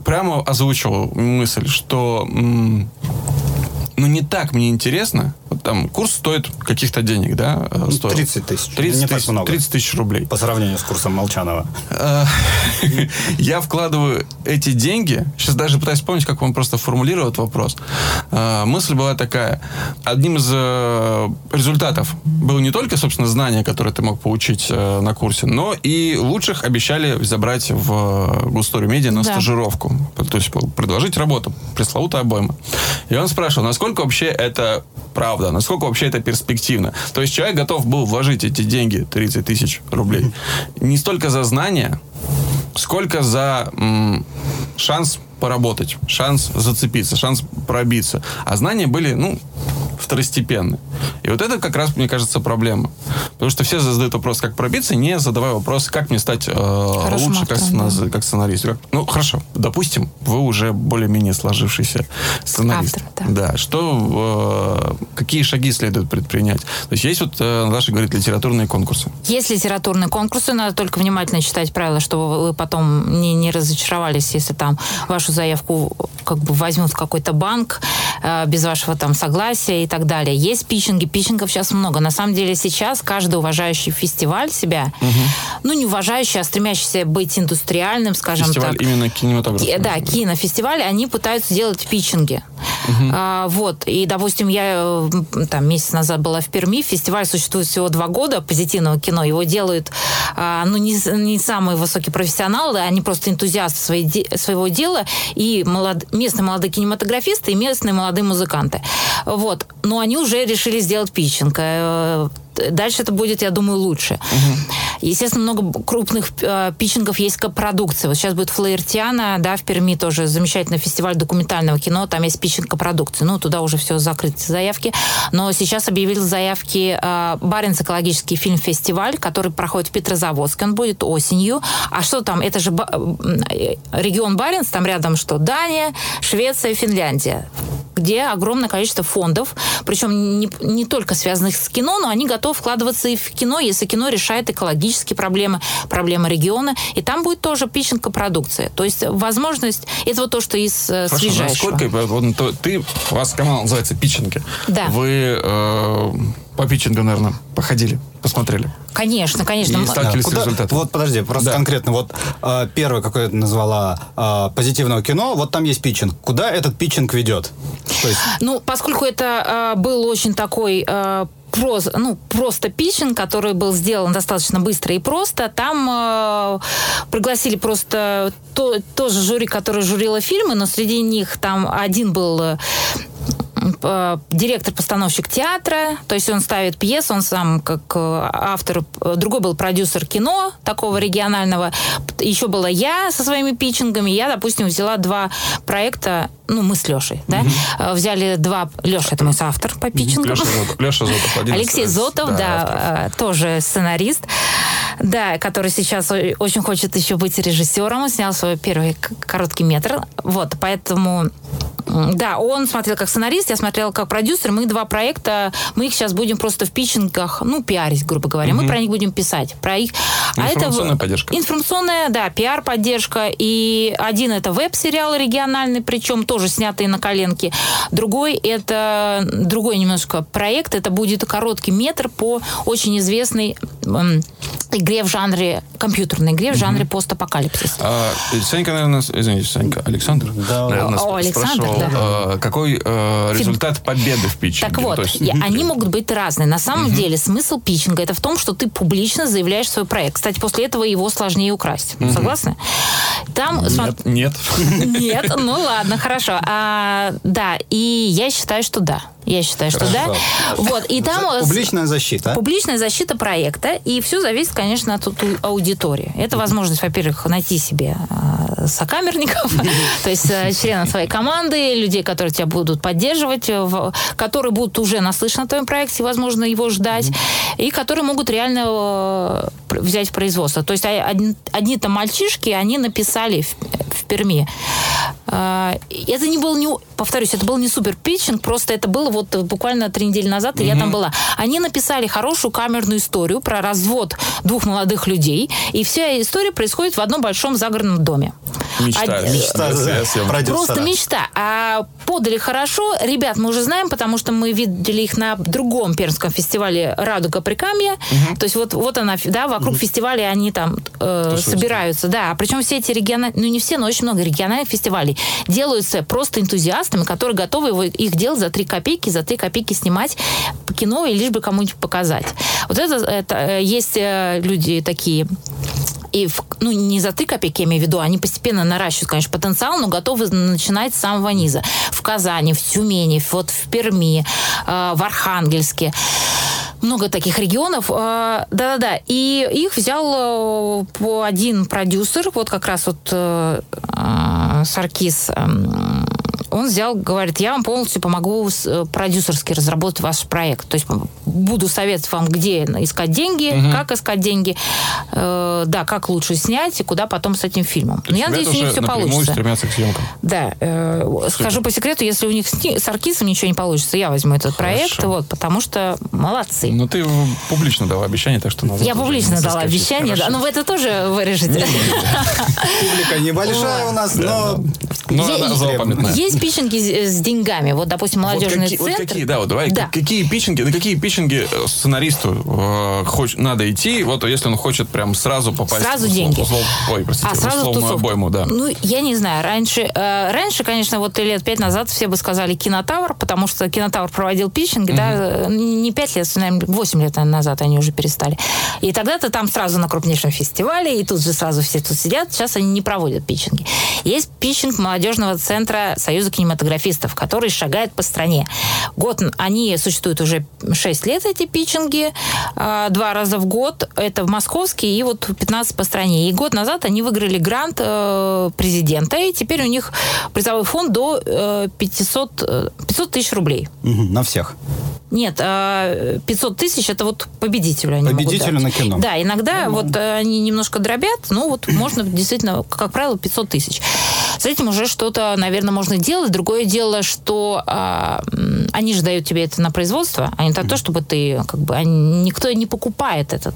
прямо озвучивал мысль, что м, ну не так мне интересно. Вот там курс стоит каких-то денег, да? э, стоил. 30 тысяч. 30 Не так тысяч, много. 30 тысяч рублей. По сравнению с курсом Молчанова. Э, Я вкладываю эти деньги. Сейчас даже пытаюсь вспомнить, как он просто формулировал этот вопрос. Э, Мысль была такая. Одним из результатов было не только, собственно, знания, которые ты мог получить на курсе, но и лучших обещали забрать в Густорию медиа на Да. стажировку. То есть предложить работу. Пресловутая обойма. И он спрашивал, насколько вообще это правда, насколько вообще это перспективно. То есть человек готов был вложить эти деньги, 30 тысяч рублей, не столько за знания, сколько за м, шанс поработать, шанс зацепиться, шанс пробиться. А знания были, ну, второстепенны. И вот это как раз, мне кажется, проблема. Потому что все задают вопрос, как пробиться, не задавая вопрос, как мне стать э, лучше как, сцена- как сценарист. Как- Ну, хорошо, допустим, вы уже более-менее сложившийся сценарист. Автор, да. Что, э, какие шаги следует предпринять? То есть есть вот, э, Наташа говорит, литературные конкурсы. Есть литературные конкурсы, надо только внимательно читать правила, чтобы вы потом не, не разочаровались, если там вашу заявку как бы возьмут в какой-то банк э, без вашего там согласия и так далее. Есть питчинги, питчингов сейчас много. На самом деле сейчас каждый уважающий фестиваль себя, ну не уважающий, а стремящийся быть индустриальным, скажем Фестиваль так. именно кинематографа. Ки- Да, кинофестивали, они пытаются делать питчинги. А, вот. И, допустим, я там месяц назад была в Перми. Фестиваль существует всего два года позитивного кино. Его делают, а, ну, не, не самые высокие профессионалы, они просто энтузиасты де- своего дела и молод- местные молодые кинематографисты и местные молодые музыканты. Вот. Но они уже решили сделать питчинг. Э, Дальше это будет, я думаю, лучше. Естественно, много крупных э, питчингов есть копродукции. Вот сейчас будет Флаертиана, да, в Перми тоже замечательный фестиваль документального кино, там есть питчинг копродукции. Ну, туда уже все закрыты заявки. Но сейчас объявили заявки э, Баренц экологический фильм-фестиваль, который проходит в Петрозаводске, он будет осенью. А что там? Это же ба- э, регион Баренц, там рядом что? Дания, Швеция, Финляндия где огромное количество фондов, причем не, не только связанных с кино, но они готовы вкладываться и в кино, если кино решает экологические проблемы, проблемы региона, и там будет тоже питчинг продукции. То есть возможность, это вот то, что из э, Хорошо, ну, свежайшего. сколько, вот, то- ты, у вас канал называется «Питчинги». Да. Вы э, по питчингам, наверное, походили, посмотрели. Конечно, конечно. И сталкивались с Куда- результатом. Вот подожди, просто Да. конкретно. Вот э, первое, какое ты назвала э, позитивного кино, вот там есть питчинг. Куда этот питчинг ведет? Есть, Ну, поскольку это э, был очень такой э, проз- ну, просто питчинг, который был сделан достаточно быстро и просто, там э, пригласили просто то, тоже жюри, которое журило фильмы, но среди них там один был директор-постановщик театра, то есть он ставит пьесу, он сам как э, автор, э, другой был продюсер кино такого регионального, еще была я со своими питчингами, я, допустим, взяла два проекта, ну, мы с Лешей, да, Э, взяли два, Леша, это мой автор по питчингам. Леша Зотов. Леша Зотов. один Алексей Зотов, да, э, тоже сценарист, да, который сейчас очень хочет еще быть режиссером. Он снял свой первый короткий метр. Вот, поэтому, да, он смотрел как сценарист, я смотрела как продюсер. Мы два проекта, мы их сейчас будем просто в питчингах, ну, пиарить, грубо говоря. Мы про них будем писать. Про их... А это Информационная поддержка. Информационная, да, пиар-поддержка. И один это веб-сериал региональный, причем тоже снятый на коленке. Другой это другой немножко проект. Это будет короткий метр по очень известной м, игре в жанре, компьютерной игре в жанре постапокалипсис. А, Санька, наверное, извините, Санька, Александр, Да. наверное, О, Александр, спрашивал, да. э, какой э, результат победы в питчинге? Так вот, есть, и они могут быть разные. На самом деле смысл питчинга это в том, что ты публично заявляешь свой проект. Кстати, после этого его сложнее украсть. Согласны? Там, Нет, нет. Нет, ну ладно, хорошо. А, да, и я считаю, что да. Я считаю, что да. Вот, и там... публичная защита. Публичная защита проекта, и все зависит, конечно, от аудитории. Это возможность, во-первых, найти себе э, сокамерников, то есть э, членов своей команды, людей, которые тебя будут поддерживать, э, которые будут уже наслышаны о твоем проекте, возможно, его ждать, и которые могут реально э, взять в производство. То есть а- одни- одни-то мальчишки, они написали в, Перми. Это не был, не, повторюсь, это был не супер питчинг, просто это было вот э, буквально три недели назад, и я там была. Они написали хорошую камерную историю про развод двух молодых людей, и вся история происходит в одном большом загородном доме. Мечта. Од- Мечта продюсера. Просто мечта. А подали хорошо. Ребят мы уже знаем, потому что мы видели их на другом пермском фестивале «Радуга Прикамья». То есть вот, вот она, да, вокруг фестиваля они там э, собираются. Да, причем все эти региональные, ну не все, но очень много региональных фестивалей делаются просто энтузиастами, которые готовы его- их делать за 3 копейки, за 3 копейки снимать кино и лишь бы кому-нибудь показать. Вот это, это э, есть э, люди такие и в- ну, не за 3 копейки, я имею в виду, они постепенно наращивают, конечно, потенциал, но готовы начинать с самого низа. В Казани, в Тюмени, вот в Перми, э, в Архангельске. Много таких регионов. Э, Да-да-да. И их взял э, один продюсер, вот как раз вот э, э, Саркис эм, он взял, говорит, я вам полностью помогу с, э, продюсерски разработать ваш проект. То есть буду советовать вам, где искать деньги, угу. как искать деньги, э, да, как лучше снять и куда потом с этим фильмом. Но я надеюсь, у них все получится. стремятся к съемкам. Да. Э, скажу по секрету, если у них с, с Аркисом ничего не получится, я возьму этот Хорошо. проект, вот, потому что молодцы. Ну, ты публично дала обещание, так что... Я публично дала обещание, да. Но вы это тоже вырежете. Публика небольшая у нас, но... Есть питчинги с деньгами. Вот, допустим, молодежный центр. Вот какие, да, вот давай. Какие питчинги, на какие питчинги э, сценаристу э, надо идти, вот если он хочет прям сразу попасть... Сразу деньги. Ой, простите, а, сразу в обойму, да. Ну, я не знаю. Раньше, э, раньше, конечно, вот лет пять назад все бы сказали кинотавр, потому что кинотавр проводил питчинги, да, не пять лет, наверное, восемь лет назад они уже перестали. И тогда ты там сразу на крупнейшем фестивале, и тут же сразу все тут сидят. Сейчас они не проводят питчинги. Есть питчинг молодежного центра Союза кинематографистов, который шагает по стране. Год, они существуют уже 6 лет, эти питчинги, а, два раза в год. Это в московский и вот 15 по стране. И год назад они выиграли грант э, президента, и теперь у них призовой фонд до 500, 500 э, тысяч рублей. Угу, на всех? Нет, 500 а, тысяч это вот победителю они Победителю на кино. Да, иногда ну, вот э, они немножко дробят, ну вот можно действительно, как правило, 500 тысяч. С этим уже что-то, наверное, можно делать. Другое дело, что а, они же дают тебе это на производство, а не то, чтобы ты, как бы, никто не покупает этот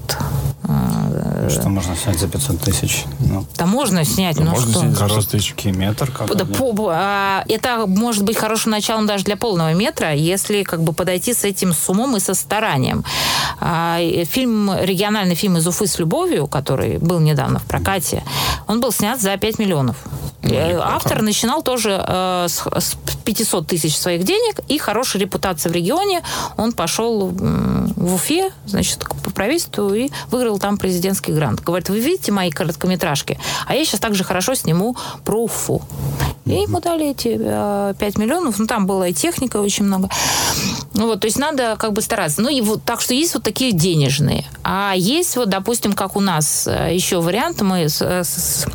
а, что можно снять за 500 тысяч? Ну, да можно снять, ну, можно что? снять за 6 тысяч. метр как да, по, а, Это может быть хорошим началом даже для полного метра, если как бы подойти с этим с умом и со старанием. А, фильм, региональный фильм «Из Уфы с любовью», который был недавно в прокате, он был снят за 5 миллионов. Ну, Автор начинал тоже э, с, с 500 тысяч своих денег и хорошей репутации в регионе. Он пошел в Уфе, значит, по правительству и выиграл там президентский грант. Говорит, вы видите мои короткометражки? А я сейчас также хорошо сниму про Уфу. И ему дали эти э, 5 миллионов. Ну, там была и техника очень много. Ну, вот, то есть надо как бы стараться. Ну, и вот так что есть вот такие денежные. А есть вот, допустим, как у нас э, еще вариант, мы с, с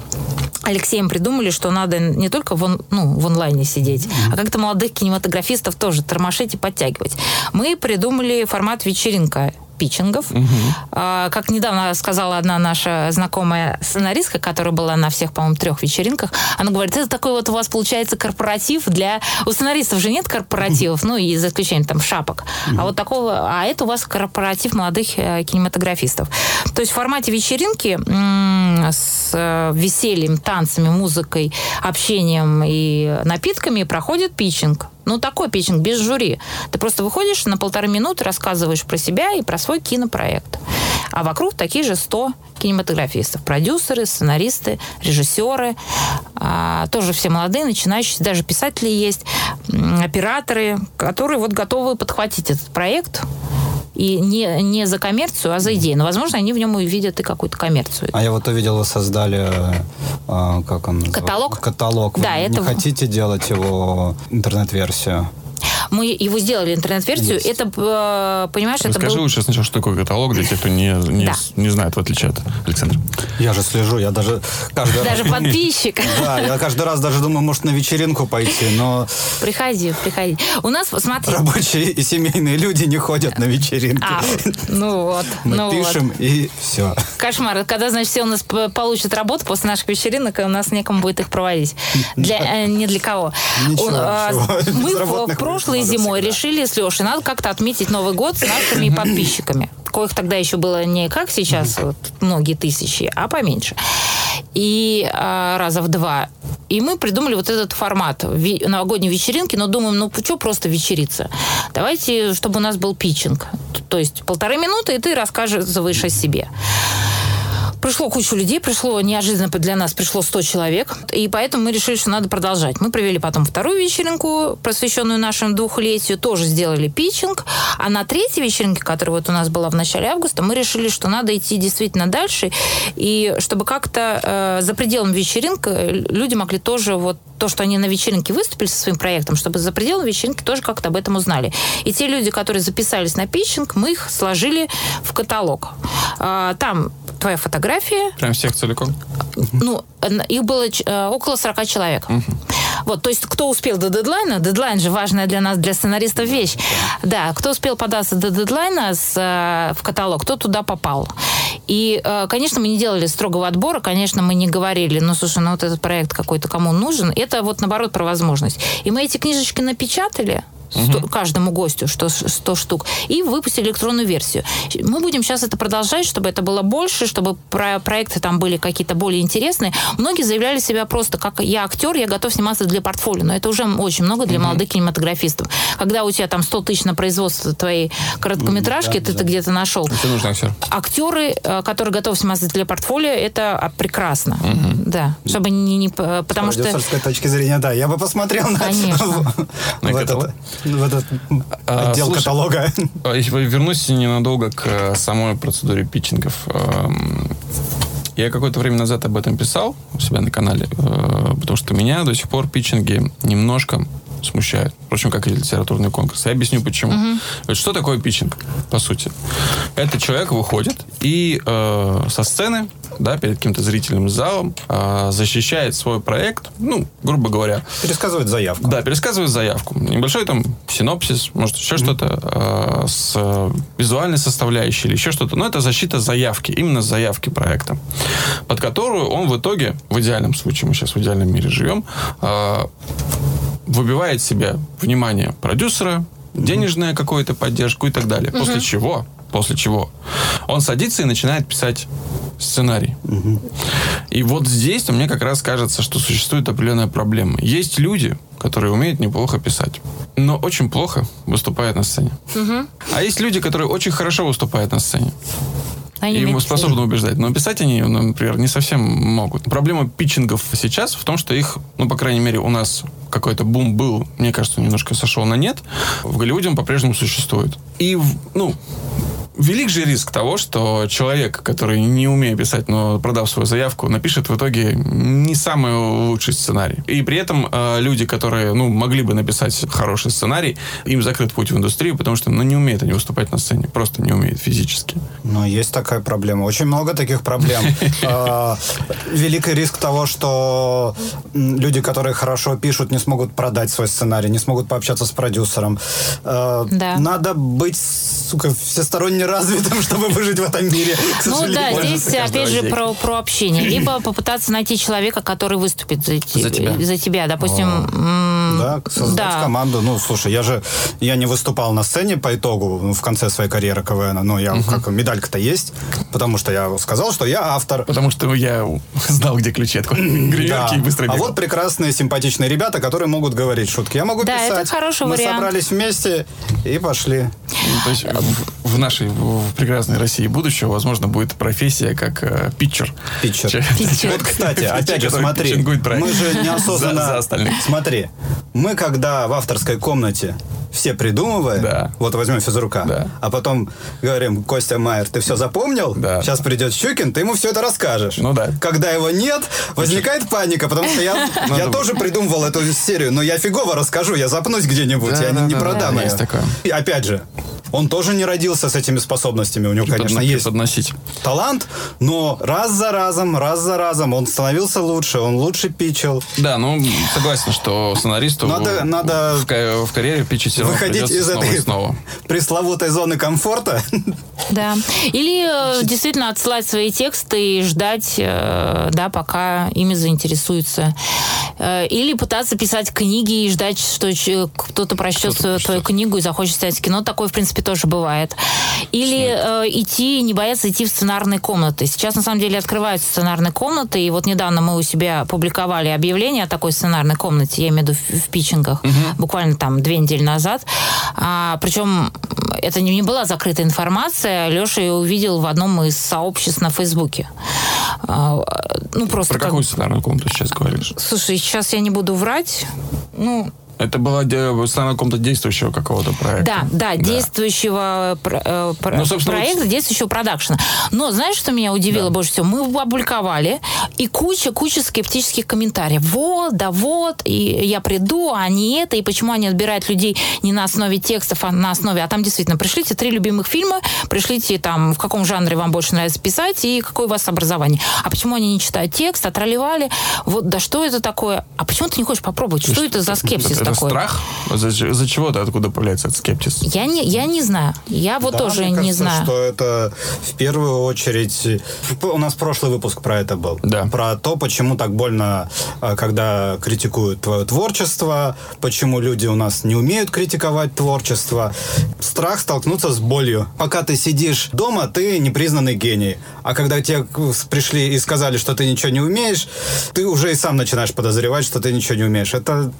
Алексеем придумали, что надо не только в, он, ну, в онлайне сидеть, mm-hmm. а как-то молодых кинематографистов тоже тормошить и подтягивать. Мы придумали формат вечеринка питчингов. Угу. А, как недавно сказала одна наша знакомая сценаристка, которая была на всех, по-моему, трех вечеринках, она говорит, это такой вот у вас получается корпоратив для... У сценаристов же нет корпоративов, ну и за исключением там шапок. А вот такого... А это у вас корпоратив молодых э, кинематографистов. То есть в формате вечеринки с э, весельем, танцами, музыкой, общением и напитками проходит питчинг. Ну, такой питчинг, без жюри. Ты просто выходишь на полторы минуты, рассказываешь про себя и про свой кинопроект. А вокруг такие же 100 кинематографистов. Продюсеры, сценаристы, режиссеры. А, тоже все молодые, начинающие. Даже писатели есть, операторы, которые вот готовы подхватить этот проект и не, не за коммерцию, а за идею. Но, возможно, они в нем увидят и какую-то коммерцию. А я вот увидел, вы создали, э, как он называется? Каталог? Каталог. Вы да, не это... хотите делать его интернет-версию? Мы его сделали интернет-версию. Есть. Это, э, понимаешь, Расскажи это был... лучше сначала, что такое каталог, для тех, кто не, не, да. не знает, в отличие от Александра. Я же слежу, я даже каждый Даже раз... подписчик. Да, я каждый раз даже думаю, может, на вечеринку пойти, но... Приходи, приходи. У нас, смотри... Рабочие и семейные люди не ходят на вечеринки. А, ну вот. Мы ну пишем, вот. и все. Кошмар. Когда, значит, все у нас получат работу после наших вечеринок, и у нас некому будет их проводить. Для, э, не для кого. Ничего, а, Мы в прошлой зимой решили с Лешей, надо как-то отметить Новый год с нашими подписчиками. Коих тогда еще было не как сейчас, вот, многие тысячи, а поменьше. И а, раза в два. И мы придумали вот этот формат ви- новогодней вечеринки, но думаем, ну что просто вечериться? Давайте, чтобы у нас был питчинг. То есть полторы минуты, и ты рассказываешь о себе. Пришло кучу людей, пришло неожиданно для нас пришло 100 человек, и поэтому мы решили, что надо продолжать. Мы провели потом вторую вечеринку, посвященную нашему двухлетию, тоже сделали питчинг, а на третьей вечеринке, которая вот у нас была в начале августа, мы решили, что надо идти действительно дальше, и чтобы как-то э, за пределами вечеринка люди могли тоже вот то, что они на вечеринке выступили со своим проектом, чтобы за пределами вечеринки тоже как-то об этом узнали. И те люди, которые записались на питчинг, мы их сложили в каталог. А, там твоя фотография. Прям всех целиком? Ну, их было э, около 40 человек. Угу. Вот, то есть кто успел до дедлайна, дедлайн же важная для нас, для сценаристов вещь. Да, кто успел податься до дедлайна с, э, в каталог, кто туда попал. И, э, конечно, мы не делали строгого отбора, конечно, мы не говорили, ну, слушай, ну вот этот проект какой-то кому нужен. Это вот, наоборот, про возможность. И мы эти книжечки напечатали, 100, каждому гостю что 100 штук, и выпустили электронную версию. Мы будем сейчас это продолжать, чтобы это было больше, чтобы про проекты там были какие-то более интересные. Многие заявляли себя просто как я актер, я готов сниматься для портфолио, но это уже очень много для молодых кинематографистов. Когда у тебя там 100 тысяч на производство твоей короткометражки, Да, ты да. это где-то нашел. Тебе нужен актер. Актеры, э, которые готовы сниматься для портфолио, это а, прекрасно. Да. Чтобы не, не п- потому С что продюсерской точки зрения, да, я бы посмотрел на, Конечно. в, На в каталог? В этот А, отдел слушай, каталога. А, вернусь ненадолго к э, самой процедуре питчингов. Эм, Я какое-то время назад об этом писал у себя на канале, э, потому что меня до сих пор питчинги немножко смущают. Впрочем, как и литературный конкурс. Я объясню, почему. Вот Что такое питчинг, по сути? Это человек выходит и э, со сцены, да, перед каким-то зрительным залом э, защищает свой проект, ну, грубо говоря, Пересказывает заявку. да, пересказывает заявку. Небольшой там синопсис, может, еще что-то э, с э, визуальной составляющей или еще что-то. Но это защита заявки, именно заявки проекта, под которую он в итоге, в идеальном случае, мы сейчас в идеальном мире живем, э, выбивает себе внимание продюсера, денежная какую-то поддержку и так далее. После чего, после чего он садится и начинает писать сценарий. И вот здесь мне как раз кажется, что существует определенная проблема. Есть люди, которые умеют неплохо писать, но очень плохо выступают на сцене. А есть люди, которые очень хорошо выступают на сцене. Они И способны убеждать. Но писать они, ну, например, не совсем могут. Проблема питчингов сейчас в том, что их, ну, по крайней мере, у нас какой-то бум был, мне кажется, немножко сошел на нет. В Голливуде он по-прежнему существует. И, ну, велик же риск того, что человек, который не умеет писать, но продав свою заявку, напишет в итоге не самый лучший сценарий. И при этом э, люди, которые, ну, могли бы написать хороший сценарий, им закрыт путь в индустрию, потому что, ну, не умеют они выступать на сцене, просто не умеют физически. Но есть такая проблема. Очень много таких проблем. А, Великий риск того, что люди, которые хорошо пишут, не смогут продать свой сценарий, не смогут пообщаться с продюсером. Да. Надо быть, сука, всесторонне развитым, чтобы выжить в этом мире. Ну да, здесь опять же про, про общение. Либо попытаться найти человека, который выступит за, За тебя. за тебя. Допустим, Да, создать да. команду. Ну, слушай, я же я не выступал на сцене по итогу ну, в конце своей карьеры КВН, но я как медалька-то есть, потому что я сказал, что я автор. Потому что я знал, где ключи от гримерки Да. и быстро а бегал. вот прекрасные, симпатичные ребята, которые могут говорить шутки. Я могу Да, это писать. хороший Мы вариант. собрались вместе и пошли. Ну, то есть в, в нашей в прекрасной России будущего, возможно, будет профессия как э, питчер. Питчер. Че- Питчер. Вот, кстати, опять же, смотри, мы же неосознанно... Смотри, мы когда в авторской комнате все придумываем, Да. вот возьмем физрука, Да. а потом говорим, Костя Майер, ты все запомнил? Да. Сейчас придет Щукин, ты ему все это расскажешь. Ну да. Когда его нет, возникает паника, потому что я, я Надо- тоже придумывал эту серию, но я фигово расскажу, я запнусь где-нибудь, Да, я да, не да, продам да, ее. есть такое. И опять же, он тоже не родился с этими способностями, у него, конечно, есть Подносить. талант, но раз за разом, раз за разом он становился лучше, он лучше питчил. Да, ну, согласен, что сценаристу Надо- надо в, в карьере питчить все Выходить из снова этой снова. пресловутой зоны комфорта. Да. Или э, действительно отсылать свои тексты и ждать, э, да, пока ими заинтересуются. Э, или пытаться писать книги и ждать, что ч- кто-то прочтет прочтет. твою книгу и захочет снять кино. Такое, в принципе, тоже бывает. Или э, идти, не бояться идти в сценарные комнаты. Сейчас, на самом деле, открываются сценарные комнаты. И вот недавно мы у себя публиковали объявление о такой сценарной комнате, я имею в виду в, в питчингах, буквально там две недели назад. А, причем это не, не была закрытая информация. Леша ее увидел в одном из сообществ на Фейсбуке. А, ну, просто Про как- какую сценарную комнату сейчас говоришь? Слушай, сейчас я не буду врать. Ну, Это была де- сценарная комната действующего какого-то проекта. Да, да, действующего про- э, про- Ну, проекта, действующего продакшена. Но знаешь, что меня удивило больше всего? Мы опубликовали, И куча-куча скептических комментариев. Вот, да вот, и я приду, а не это, и почему они отбирают людей не на основе текстов, а на основе... А там действительно, пришлите три любимых фильма, пришлите там, в каком жанре вам больше нравится писать, и какое у вас образование. А почему они не читают текст, отролевали? Вот, да что это такое? А почему ты не хочешь попробовать? Что это за скепсис это, такой? Это страх? За, за чего то откуда появляется этот скепсис? Я не, я не знаю. Я вот Да, тоже мне не кажется, знаю. что это в первую очередь... У нас прошлый выпуск про это был. Да. Про то, почему так больно, а, когда критикуют твое творчество, почему люди у нас не умеют критиковать творчество. Страх столкнуться с болью. Пока ты сидишь дома, ты непризнанный гений. А когда тебе пришли и сказали, что ты ничего не умеешь, ты уже и сам начинаешь подозревать, что ты ничего не умеешь. Это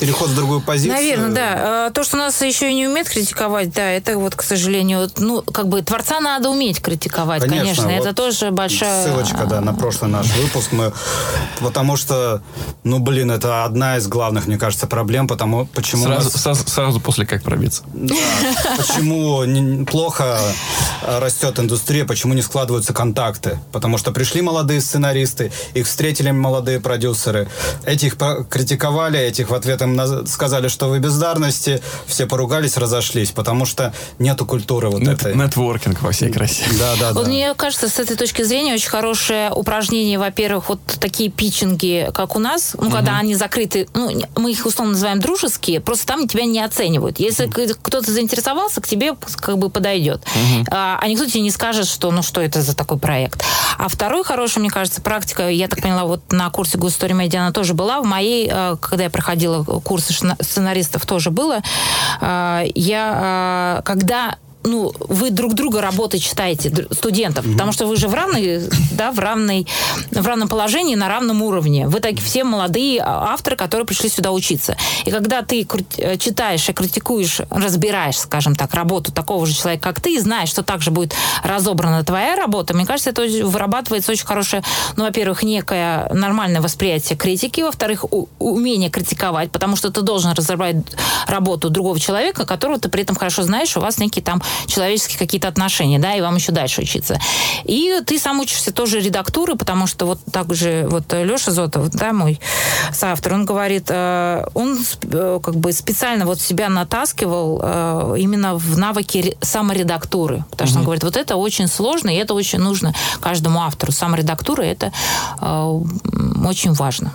переход в другую позицию. Наверное, да. А, То, что нас еще и не умеет критиковать, да, это вот, к сожалению, ну, как бы творца надо уметь критиковать, конечно. вот это тоже большая... Ссылочка, да, на прошлый наш выпуск. Мы, потому что, ну, блин, это одна из главных, мне кажется, проблем, потому почему... Сразу, нас- сразу, сразу после как пробиться. да, почему плохо растет индустрия, почему не складываются контакты. Потому что пришли молодые сценаристы, их встретили молодые продюсеры, этих по- критиковали, этих в ответ им наз- сказали, что вы бездарности, все поругались, разошлись, потому что нету культуры вот Нет- этой. нетворкинг во всей красе. Да, да, Вот да. мне кажется, с этой точки зрения очень хорошее упражнение, во-первых, вот такие питчинги, как у нас, ну, когда они закрыты, ну, мы их условно называем дружеские, просто там тебя не оценивают. Если к- кто-то заинтересовался, к тебе как бы подойдет. А, а никто тебе не скажет, что, ну, что это за такой проект. А второй хороший, мне кажется, практика, я так поняла, вот на курсе Media она тоже была, в моей, э, когда я проходила курсы шна- сценаристов, тоже было. А, Я, э, когда ну, вы друг друга работы читаете, студентов, потому что вы же в равной, да, в равной, в равном положении, на равном уровне. Вы такие все молодые а, авторы, которые пришли сюда учиться. И когда ты э, читаешь и критикуешь, разбираешь, скажем так, работу такого же человека, как ты, и знаешь, что также будет разобрана твоя работа, мне кажется, это вырабатывается очень хорошее, ну, во-первых, некое нормальное восприятие критики, во-вторых, умение критиковать, потому что ты должен разобрать работу другого человека, которого ты при этом хорошо знаешь, у вас некие там человеческие какие-то отношения, да, и вам еще дальше учиться. И ты сам учишься тоже редактуры, потому что вот так же вот Леша Зотов, да, мой соавтор, он говорит, э, он э, как бы специально вот себя натаскивал э, именно в навыки ре- саморедактуры, потому что он говорит, вот это очень сложно, и это очень нужно каждому автору. Саморедактура это очень важно.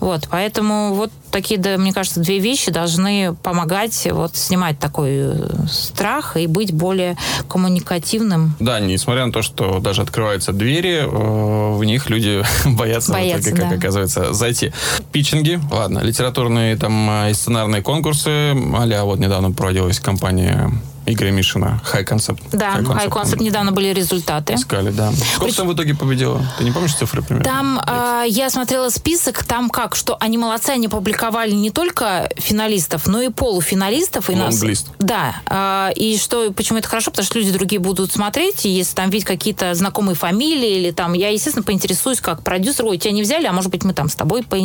Вот, поэтому вот такие, да, мне кажется, две вещи должны помогать вот снимать такой э, страх и быть более коммуникативным. Да, несмотря на то, что даже открываются двери, э, в них люди боятся, Боятся, итоге, как да. оказывается, зайти. Питчинги, ладно, литературные там э, и сценарные конкурсы, а вот недавно проводилась компания Игоря Мишина, High Concept. Да, High Concept недавно были результаты. Искали, да. Сколько Прич- там в итоге победило? Ты не помнишь цифры примерно? Там а, я смотрела список, там как, что они молодцы, они публиковали не только финалистов, но и полуфиналистов. И нас- Лонглист. Да. а, и что, почему это хорошо? Потому что люди другие будут смотреть, и если там видеть какие-то знакомые фамилии, или там, я, естественно, поинтересуюсь как продюсер, ой, тебя не взяли, а может быть, мы там с тобой по-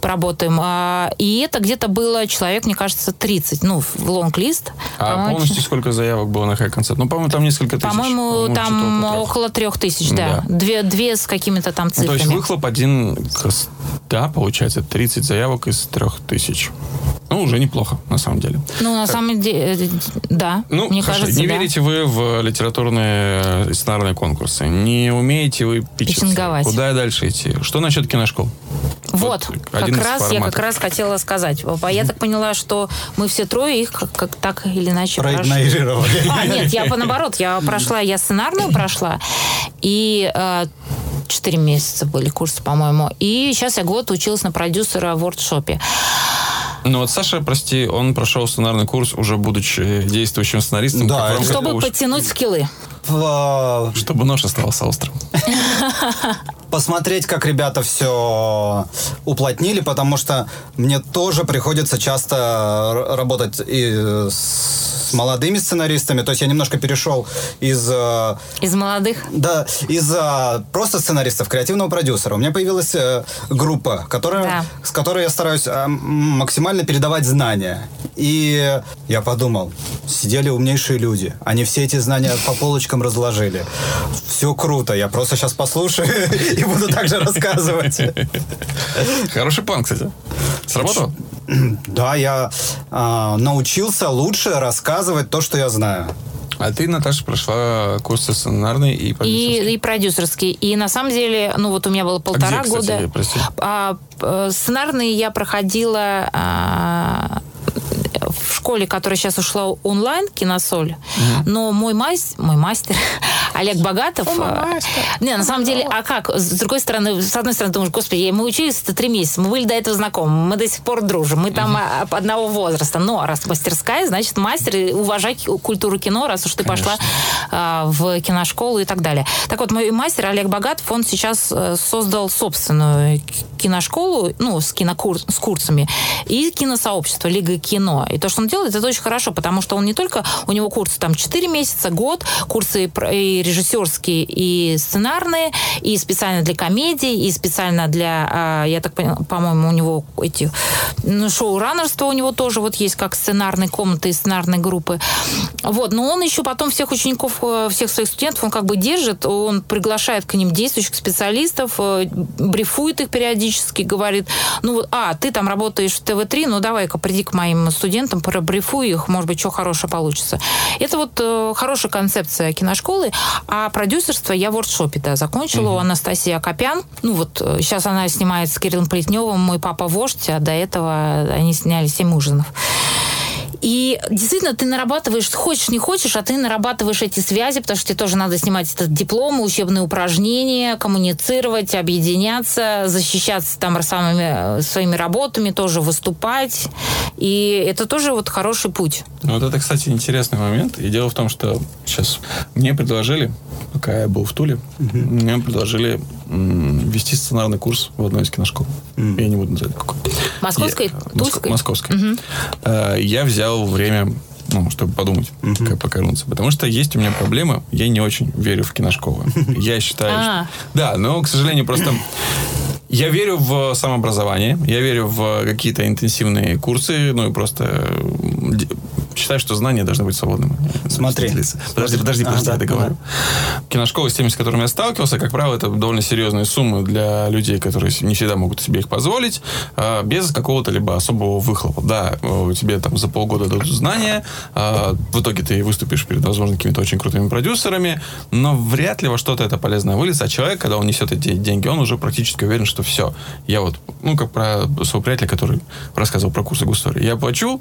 поработаем. А, и это где-то было человек, мне кажется, 30, ну, в лонг-лист. А полностью сколько заявок было на Concept? Ну, по-моему, там несколько тысяч. По-моему, там около трех тысяч, да. Да. Две, две с какими-то там Ну, то цифрами. есть выхлоп один Да, получается, 30 заявок из трех тысяч. Ну, уже неплохо, на самом деле. Ну, на самом деле, э, да. Ну, мне хорошо, кажется, не да. верите вы в литературные э, сценарные конкурсы, не умеете вы. Питчинговать. Куда дальше идти? Что насчет киношкол? Вот, один как раз я форматов. как раз хотела сказать. А Я так поняла, что мы все трое их как, как так или иначе прошли. Проигнорировали. А, нет, я по наоборот, я прошла, я сценарную прошла, и э, четыре месяца были курсы, по-моему. И сейчас я год училась на продюсера в воркшопе. Ну вот Саша, прости, он прошел сценарный курс, уже будучи действующим сценаристом. Да, Чтобы подтянуть скиллы. Чтобы нож оставался острым. посмотреть, как ребята все уплотнили, потому что мне тоже приходится часто работать и с молодыми сценаристами. То есть я немножко перешел из э, Из молодых. да, из а, просто сценаристов, креативного продюсера. У меня появилась э, группа, которая, Да. с которой я стараюсь максимально передавать знания. И я подумал, сидели умнейшие люди. Они все эти знания по полочкам слишком разложили. Все круто, я просто сейчас послушаю и буду также рассказывать. Хороший план, кстати. Сработал? Да, я а, научился лучше рассказывать то, что я знаю. А ты, Наташа, прошла курсы сценарные и И, и продюсерские. И на самом деле, ну вот у меня было полтора а где, кстати, года. прости? А, э, сценарные я проходила а, в школе, которая сейчас ушла онлайн, Киносоль. Но мой, мастер, мой мастер, Олег Богатов... Э, мастер. Не, на самом деле, а как? С другой стороны, с одной стороны, думаешь, господи, мы учились это три месяца, мы были до этого знакомы, мы до сих пор дружим, мы там а, одного возраста. Но раз мастерская, значит, мастер, и уважать культуру кино, раз уж ты пошла а, в киношколу и так далее. Так вот, мой мастер Олег Богатов, он сейчас э, создал собственную киношколу, ну, с, кинокур... с курсами, и киносообщество, Лига кино. И то, что он делает, это очень хорошо, потому что он не только, у него курсы там 4 месяца, год, курсы и режиссерские, и сценарные, и специально для комедий, и специально для, а, я так поняла, по-моему, у него эти, ну, шоураннерство у него тоже вот есть, как сценарные комнаты и сценарные группы. Вот, но он еще потом всех учеников, э, всех своих студентов, он как бы держит, он приглашает к ним действующих специалистов, э, брифует их периодически, говорит, ну а, ты там работаешь в ТВ-3, ну давай-ка приди к моим студентам, пробрифуй их, может быть, что хорошее получится. Это вот э, хорошая концепция киношколы, а продюсерство я в воркшопе, да, закончила у Анастасии Акопян. Ну вот, э, сейчас она снимает с Кириллом Плетневым «Мой папа вождь», а до этого они сняли «Семь ужинов». И действительно, ты нарабатываешь, хочешь, не хочешь, а ты нарабатываешь эти связи, потому что тебе тоже надо снимать этот диплом, учебные упражнения, коммуницировать, объединяться, защищаться там самыми э, своими работами, тоже выступать. И это тоже вот хороший путь. Ну, Вот это, кстати, интересный момент. И дело в том, что сейчас мне предложили, пока я был в Туле, мне предложили вести сценарный курс в одной из киношкол. Я не буду называть какой. Московской? Я- Моско- Тульской? Московской. Э, Я взял время ну, чтобы подумать, как покорнуться. Потому что есть у меня проблема, я не очень верю в киношколы. Я считаю, А. что... Да, но, к сожалению, просто... Я верю в самообразование, я верю в какие-то интенсивные курсы, ну и просто э, считаю, что знания должны быть свободными. Смотри. Подожди, подожди, подожди, да, я договорю. Киношколы с теми, с которыми я сталкивался, как правило, это довольно серьезные суммы для людей, которые не всегда могут себе их позволить, а, без какого-то либо особого выхлопа. Да, тебе там за полгода дадут знания, а, в итоге ты выступишь перед, возможно, какими-то очень крутыми продюсерами, но вряд ли во что-то это полезное выльется. А человек, когда он несет эти деньги, он уже практически уверен, что все. Я вот, ну, как про своего приятеля, который рассказывал про курсы густории. Я плачу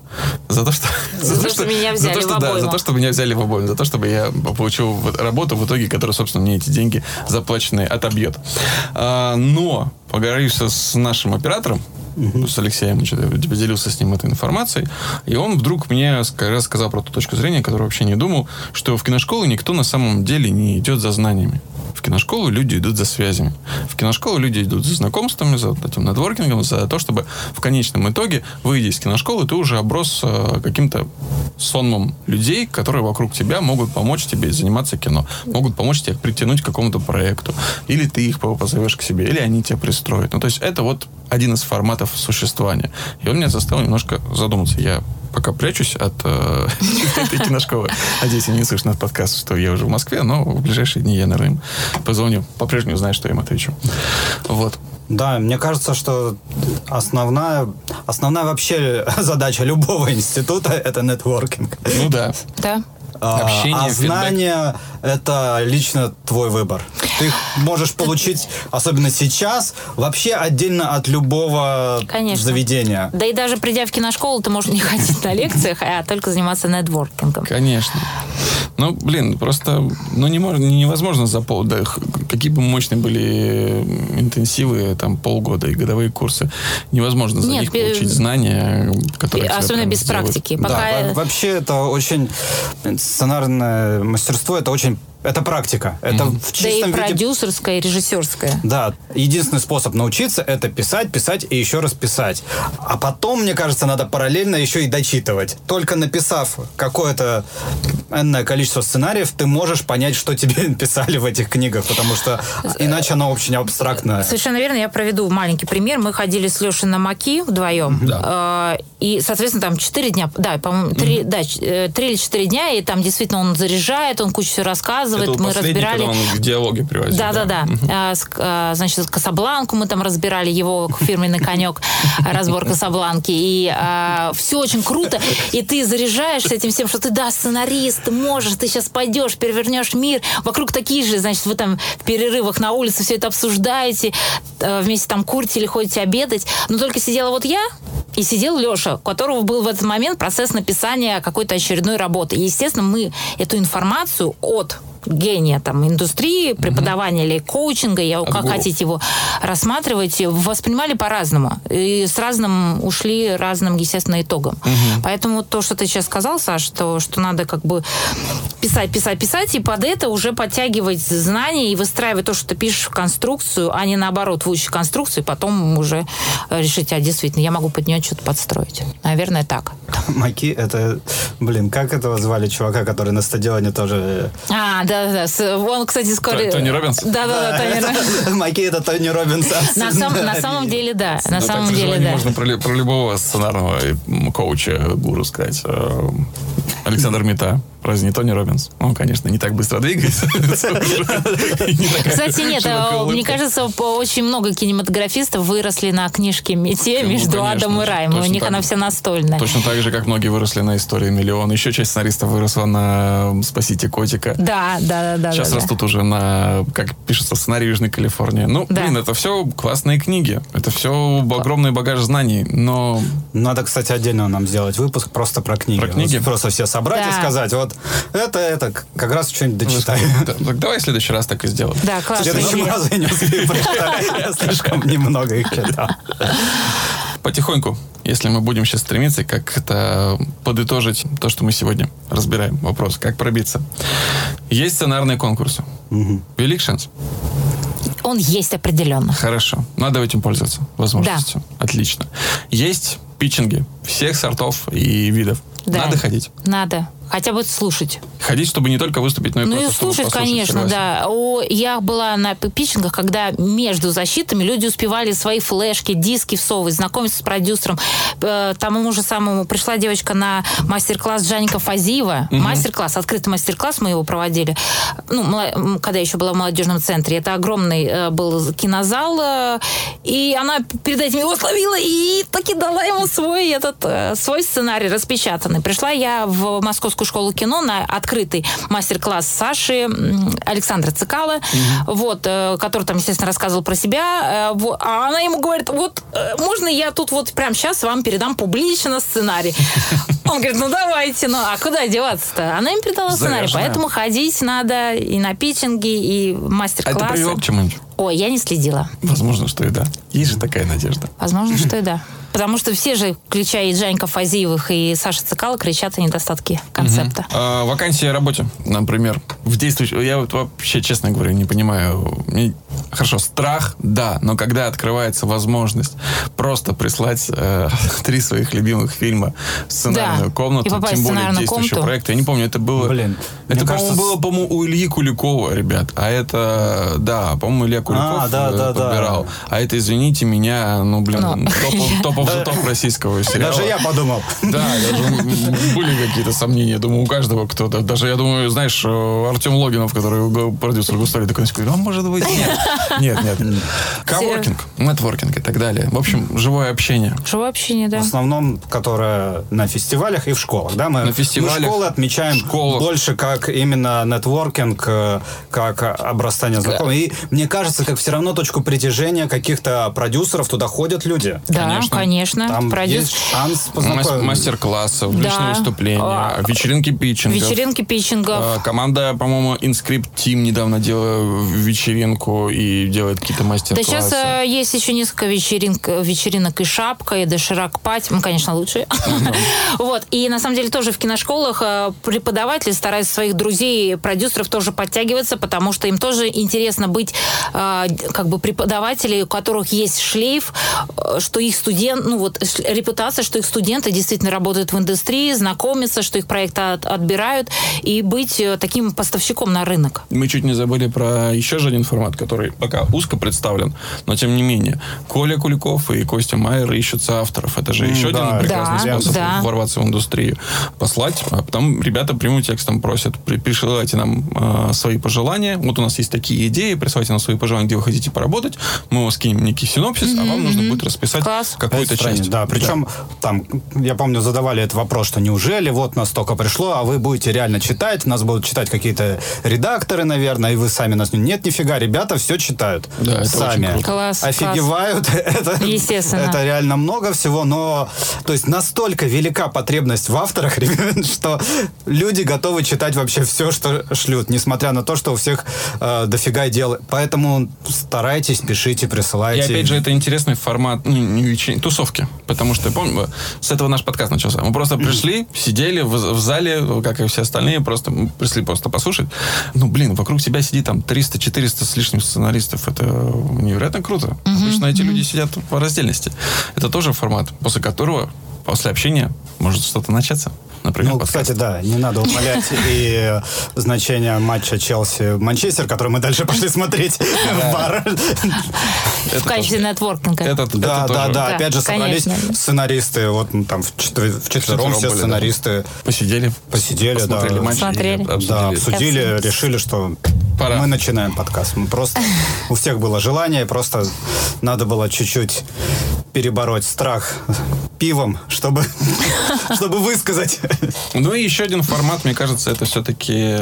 за то, что... За то, что меня взяли за то, что, в да, за то, чтобы меня взяли в обойму, за то, чтобы я получил работу в итоге, которая, собственно, мне эти деньги заплаченные отобьет. А, но поговорив со- с нашим оператором, с Алексеем, что-то я поделился с ним этой информацией, и он вдруг мне ска- рассказал про ту точку зрения, которую вообще не думал, что в киношколы никто на самом деле не идет за знаниями. В киношколу люди идут за связями. В киношколу люди идут за знакомствами, за этим нетворкингом, за то, чтобы в конечном итоге, выйдя из киношколы, ты уже оброс э, каким-то сонмом людей, которые вокруг тебя могут помочь тебе заниматься кино, могут помочь тебе притянуть к какому-то проекту. Или ты их позовешь к себе, или они тебя пристроят. Ну, то есть это вот один из форматов существования. И он меня заставил немножко задуматься. Я пока прячусь от э, этой киношколы. Надеюсь, они не слышат наш подкаст, что я уже в Москве, но в ближайшие дни я, наверное, им позвоню. По-прежнему знаю, что я им отвечу. Вот. Да, мне кажется, что основная, основная вообще задача любого института – это нетворкинг. Ну да. Да. А, Общение, а фидбэк. Это лично твой выбор. Ты можешь получить, особенно сейчас, вообще отдельно от любого Конечно. заведения. Да и даже придя в киношколу, ты можешь не ходить на лекциях, а только заниматься нетворкингом. Конечно. Ну, блин, просто ну, не мож- невозможно за пол... да, какие бы мощные были интенсивы, там, полгода и годовые курсы, невозможно за Нет, них получить знания, которые... Особенно без сделают. практики. Да. Пока- Во- Вообще это очень сценарное мастерство, это очень soon. Это практика. Это в Да и чистом виде продюсерская, и режиссерская. Да, единственный способ научиться это писать, писать и еще раз писать. А потом, мне кажется, надо параллельно еще и дочитывать. Только написав какое-то энное количество сценариев, ты можешь понять, что тебе писали в этих книгах, потому что иначе оно очень абстрактное. Совершенно верно. Я проведу маленький пример. Мы ходили с Лешей на Маки вдвоем. Э, И, соответственно, там 4 дня, да, по-моему, 3, да, ч- э, или 4 дня, и там действительно он заряжает, он кучу всего рассказывает, рассказывает. Это мы разбирали... он к диалоге приводил. Да, да, да. А, а, Значит, Касабланку мы там разбирали, его фирменный конек, разбор Касабланки. И все очень круто. И ты заряжаешься этим всем, что ты, да, сценарист, ты можешь, ты сейчас пойдешь, перевернешь мир. Вокруг такие же, значит, вы там в перерывах на улице все это обсуждаете, э, вместе там курите или ходите обедать. Но только сидела вот я, и сидел Леша, у которого был в этот момент процесс написания какой-то очередной работы. И, естественно, мы эту информацию от гения там, индустрии, преподавания или коучинга, я, как гуру. хотите его рассматривать, воспринимали по-разному. И с разным ушли разным, естественно, итогом. Поэтому то, что ты сейчас сказал, Саш, что, что надо как бы писать, писать, писать, и под это уже подтягивать знания и выстраивать то, что ты пишешь в конструкцию, а не наоборот, выучить конструкцию, и потом уже э, решить, а действительно, я могу под нее что-то подстроить. Наверное, так. Маки, это, блин, как этого звали чувака, который на стадионе тоже... А, да-да-да. С- Он, кстати, скоро... Тони Робинс? Да-да-да, Тони Робинс. Макки это Тони Робинс. На, сам- на самом деле, да. На самом деле, да. можно про, любого сценарного м, коуча, гуру сказать. Э, Александр Митта. Разве не Тони Робинс? Он, конечно, не так быстро двигается. Кстати, нет, а, мне кажется, очень много кинематографистов выросли на книжке Митты Ну, между Адом и Раем. У них она вся настольная. Точно так же, как многие выросли на истории миллион. Еще часть сценаристов выросла на «Спасите котика». Да, да, да, да. Сейчас растут уже на, как пишется, сценарий Южной Калифорнии. Ну, блин, это все классные книги. Это все огромный багаж знаний. Но Надо, кстати, отдельно нам сделать выпуск просто про книги. Про книги? Просто все собрать и сказать, вот это, это, как раз что-нибудь дочитаю. Да, так давай в следующий раз так и сделаем. Да, В классно. следующем разу я не успею прочитать. Я слишком немного их читал. Потихоньку, если мы будем сейчас стремиться как это подытожить то, что мы сегодня разбираем, вопрос, как пробиться. Есть сценарные конкурсы. Велик шанс? Он есть определенно. Хорошо. Надо этим пользоваться возможностью. Отлично. Есть питчинги всех сортов и видов. Да. Надо ходить. Надо. Хотя бы слушать. Ходить, чтобы не только выступить, но и Ну и просто слушать, конечно, согласен. да. О, я была на питчингах, когда между защитами люди успевали свои флешки, диски всовывать, знакомиться с продюсером. Э, Тому же самому пришла девочка на мастер-класс Жанника Фазиева. Мастер-класс, открытый мастер-класс мы его проводили. Ну, когда еще была в молодежном центре. Это огромный э, был кинозал. э, И она перед этим его словила и таки дала ему свой, этот, э, свой сценарий распечатанный. Пришла я в Московскую школу кино на открытый мастер-класс Саши Александра Цикала, вот, э, который там, естественно, рассказывал про себя. э, А она ему говорит, вот, э, можно я тут вот прямо сейчас вам передам публично сценарий? Он говорит, ну давайте, ну а куда деваться-то? Она им передала сценарий, поэтому ходить надо и на питчинги, и А это мастер-классы. привело к чему-нибудь? Ой, я не следила. Возможно, что и да. Есть же такая надежда. Возможно, что и да. Потому что все же, включая и Джанька Фазиевых, и Саша Цикала, кричат о недостатке концепта. А, вакансии о работе, например, в действующем... Я вот вообще, честно говоря, не понимаю. Мне- Хорошо, страх, да, но когда открывается возможность просто прислать э, три своих любимых фильма в сценарную Да, комнату, тем более действующего комнату. проекта, я не помню, это было... Блин, это, по-моему, кажется, было, по-моему, у Ильи Куликова, ребят. А это, да, по-моему, Илья Куликов А, да, да, да. подбирал. А это, извините меня, ну, блин, топов, топов топ российского сериала. Даже я подумал. Да, даже были какие-то сомнения. Думаю, у каждого кто-то. Даже, я думаю, знаешь, Артем Логинов, который продюсер Густали, такой, а может быть, нет. Нет, нет. Коворкинг, нетворкинг и так далее. В общем, живое общение. Живое общение, да. В основном, которое на фестивалях и в школах. Да? Мы, На фестивалях, мы школы отмечаем школах. больше как именно нетворкинг, э, как обрастание знакомых. И мне кажется, как все равно точку притяжения каких-то продюсеров туда ходят люди. Да, Конечно. конечно. Там Продюс- есть шанс познакомиться. Мастер-классы, Да. личные выступления, А, вечеринки питчингов. Вечеринки питчингов. А, Команда, по-моему, InScript Team недавно делала вечеринку и делает какие-то Да мастер-классы. сейчас э, есть еще несколько вечеринок, вечеринок и шапка, и доширак пати. Ну, конечно, лучше. Вот. И на самом деле тоже в киношколах э, преподаватели стараются своих друзей, продюсеров тоже подтягиваться, потому что им тоже интересно быть э, как бы преподавателей, у которых есть шлейф, э, что их студент, ну вот репутация, что их студенты действительно работают в индустрии, знакомятся, что их проекты от, отбирают, и быть э, таким поставщиком на рынок. Мы чуть не забыли про еще же один формат, который пока узко представлен, но тем не менее. Коля Куликов и Костя Майер ищутся авторов. Это же еще да, один прекрасный да, способ да. ворваться в индустрию. Послать, а потом ребята прямым текстом просят, при- присылайте нам э, свои пожелания. Вот у нас есть такие идеи, присылайте нам свои пожелания, где вы хотите поработать. Мы вас скинем некий синопсис, а вам нужно будет расписать Класс. какую-то Страниц, часть. Да, причем там, я помню, задавали этот вопрос, что неужели вот нас столько пришло, а вы будете реально читать, нас будут читать какие-то редакторы, наверное, и вы сами нас... Нет, нифига, ребята все читают. Да, это сами. очень круто. Класс, Офигевают. Это, Естественно. Это реально много всего, но... То есть настолько велика потребность в авторах, что люди готовы читать вообще все, что шлют, несмотря на то, что у всех э, дофига дел. Поэтому старайтесь, пишите, И присылайте. опять же, это интересный формат ну, не вечерин- тусовки. Потому что, помню, с этого наш подкаст начался. Мы просто пришли, сидели в, в зале, как и все остальные, просто пришли просто послушать. Ну, блин, вокруг тебя сидит там 300-400 с лишним сценаристов. Это невероятно круто. Обычно эти люди сидят по раздельности. Это тоже формат, после которого, после общения, может что-то начаться. Например, Ну, подкаст. кстати, да, не надо умалять и значение матча Челси-Манчестер, который мы дальше пошли смотреть в бар. Это в качестве нетворкинга. Да, да, да. Опять же, собрались сценаристы, вот м, там в четвер- в четвером Вчетвером все сценаристы Посидели, посидели, да. Смотрели. обсудили. Да, обсудили, Обсудили. решили, что Пора. мы начинаем подкаст. Мы просто у всех было желание, просто надо было чуть-чуть перебороть страх пивом, чтобы чтобы высказать. Ну и еще один формат, мне кажется, это все-таки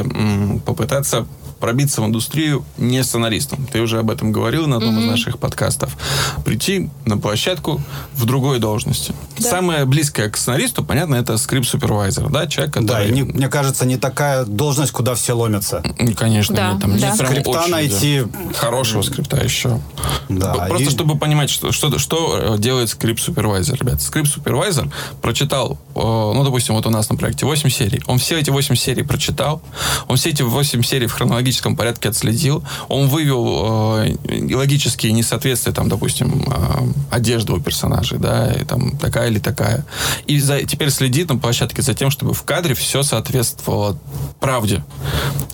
попытаться пробиться в индустрию не сценаристом. Ты уже об этом говорил на одном из наших подкастов. Прийти на площадку в другой должности. Самое близкое к сценаристу, понятно, это скрипт-супервайзер, да, человек, который... Да, и не- мне кажется, не такая должность, куда все ломятся. Конечно, Да, нет, там да. нет Скрипта очереди. найти. Хорошего скрипта еще. Да, Просто и- чтобы понимать, что, что, что э, делает скрипт-супервайзер, ребят. Скрипт-супервайзер прочитал, э, ну, допустим, вот у нас на проекте 8 серий. Он все эти 8 серий прочитал, он все эти 8 серий в хронологическом порядке отследил, он вывел э, логические несоответствия, там, допустим, э, одежды у персонажей, да, и там такая или такая. И за- теперь следит на площадке за тем, чтобы в кадре все соответствовало правде.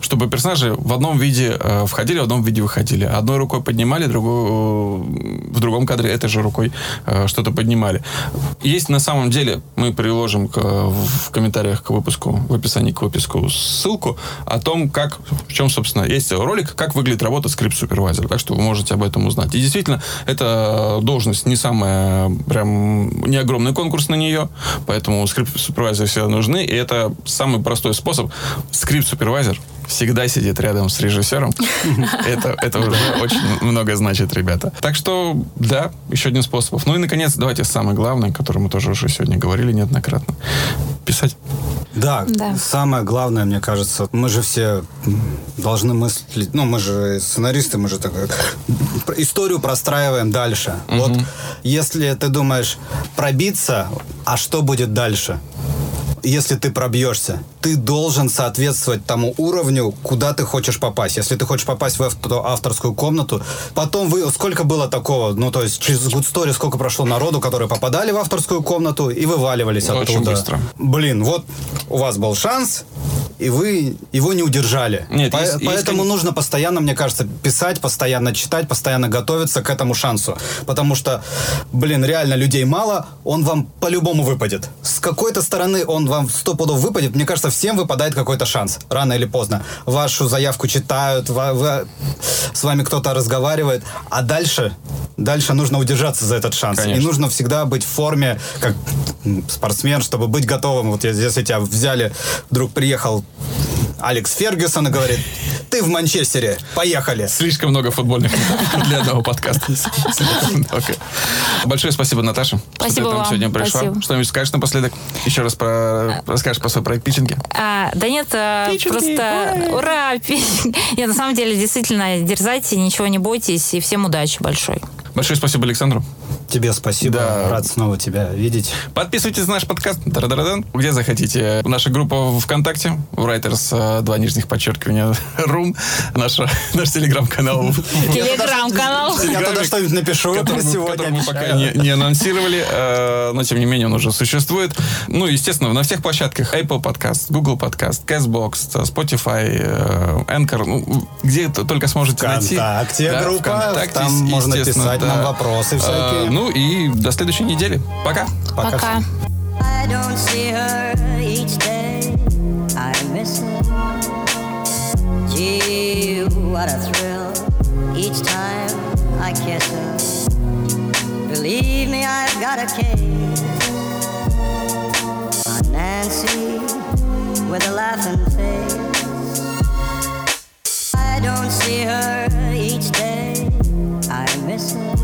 Чтобы персонажи в одном виде э, входили, в одном виде выходили. Одной рукой поднимали, другой, э, в другом кадре этой же рукой э, что-то поднимали. Есть на самом деле, мы приложим к, в комментариях к выпуску, в описании к выпуску ссылку о том, как, в чем, собственно, есть ролик, как выглядит работа скрипт-супервайзера. Так что вы можете об этом узнать. И действительно, эта должность не самая, прям, не огромный конкурс на нее, поэтому скрипт-супервайзеры всегда нужны, и это самый простой способ. Скрипт-супервайзер всегда сидит рядом с режиссером. Это, это уже очень много значит, ребята. Так что, да, еще один способ. Ну и, наконец, давайте самое главное, о котором мы тоже уже сегодня говорили неоднократно. Писать. Да, Да. самое главное, мне кажется, мы же все должны мыслить, ну, мы же сценаристы, мы же так, историю простраиваем дальше. Вот если ты думаешь пробиться, а что будет дальше? Если ты пробьешься, ты должен соответствовать тому уровню, куда ты хочешь попасть. Если ты хочешь попасть в авто- авторскую комнату, потом вы... Сколько было такого? Ну, то есть через Good Story сколько прошло народу, которые попадали в авторскую комнату и вываливались Очень оттуда. быстро. Блин, вот у вас был шанс, и вы его не удержали. Нет, По- есть- есть, поэтому кон- нужно постоянно, мне кажется, писать, постоянно читать, постоянно готовиться к этому шансу. Потому что, блин, реально людей мало, он вам по-любому выпадет. С какой-то стороны он вам сто пудов выпадет. Мне кажется, всем выпадает какой-то шанс, рано или поздно. Вашу заявку читают, ва- вы- с вами кто-то разговаривает, а дальше, дальше нужно удержаться за этот шанс. Конечно. И нужно всегда быть в форме, как спортсмен, чтобы быть готовым. Вот если тебя взяли, вдруг приехал Алекс Фергюсон и говорит, ты в Манчестере, поехали. Слишком много футбольных для одного подкаста. Большое спасибо, Наташа. что Спасибо ты к нам вам. сегодня пришла. Спасибо. Что-нибудь скажешь напоследок? Еще раз про... расскажешь про свой проект питчинги? А, да нет, Пичинги, просто ура! ура! пи- Нет, на самом деле, действительно, дерзайте, ничего не бойтесь, и всем удачи большой. Большое спасибо Александру. Тебе спасибо. Да. Рад снова тебя видеть. Подписывайтесь на наш подкаст где захотите. Наша группа ВКонтакте, Writers, э, два нижних подчеркивания, Рум, наша, наш телеграм-канал. Телеграм-канал. Я тогда что-нибудь напишу который мы- сегодня. мы пока не, анонсировали, э, но тем не менее он уже существует. Ну, естественно, на всех площадках Apple Podcast, Google Podcast, CastBox, Spotify, э, Anchor, ну, где только сможете найти. ВКонтакте группа, там можно естественно, писать нам вопросы всякие. Э, ну и до следующей недели. Пока. Пока. Пока. I don't see her each day. I miss her. Gee, what a thrill each time I kiss her. Believe me, I've got a case on Nancy with a laughing face. I don't see her each day. sun.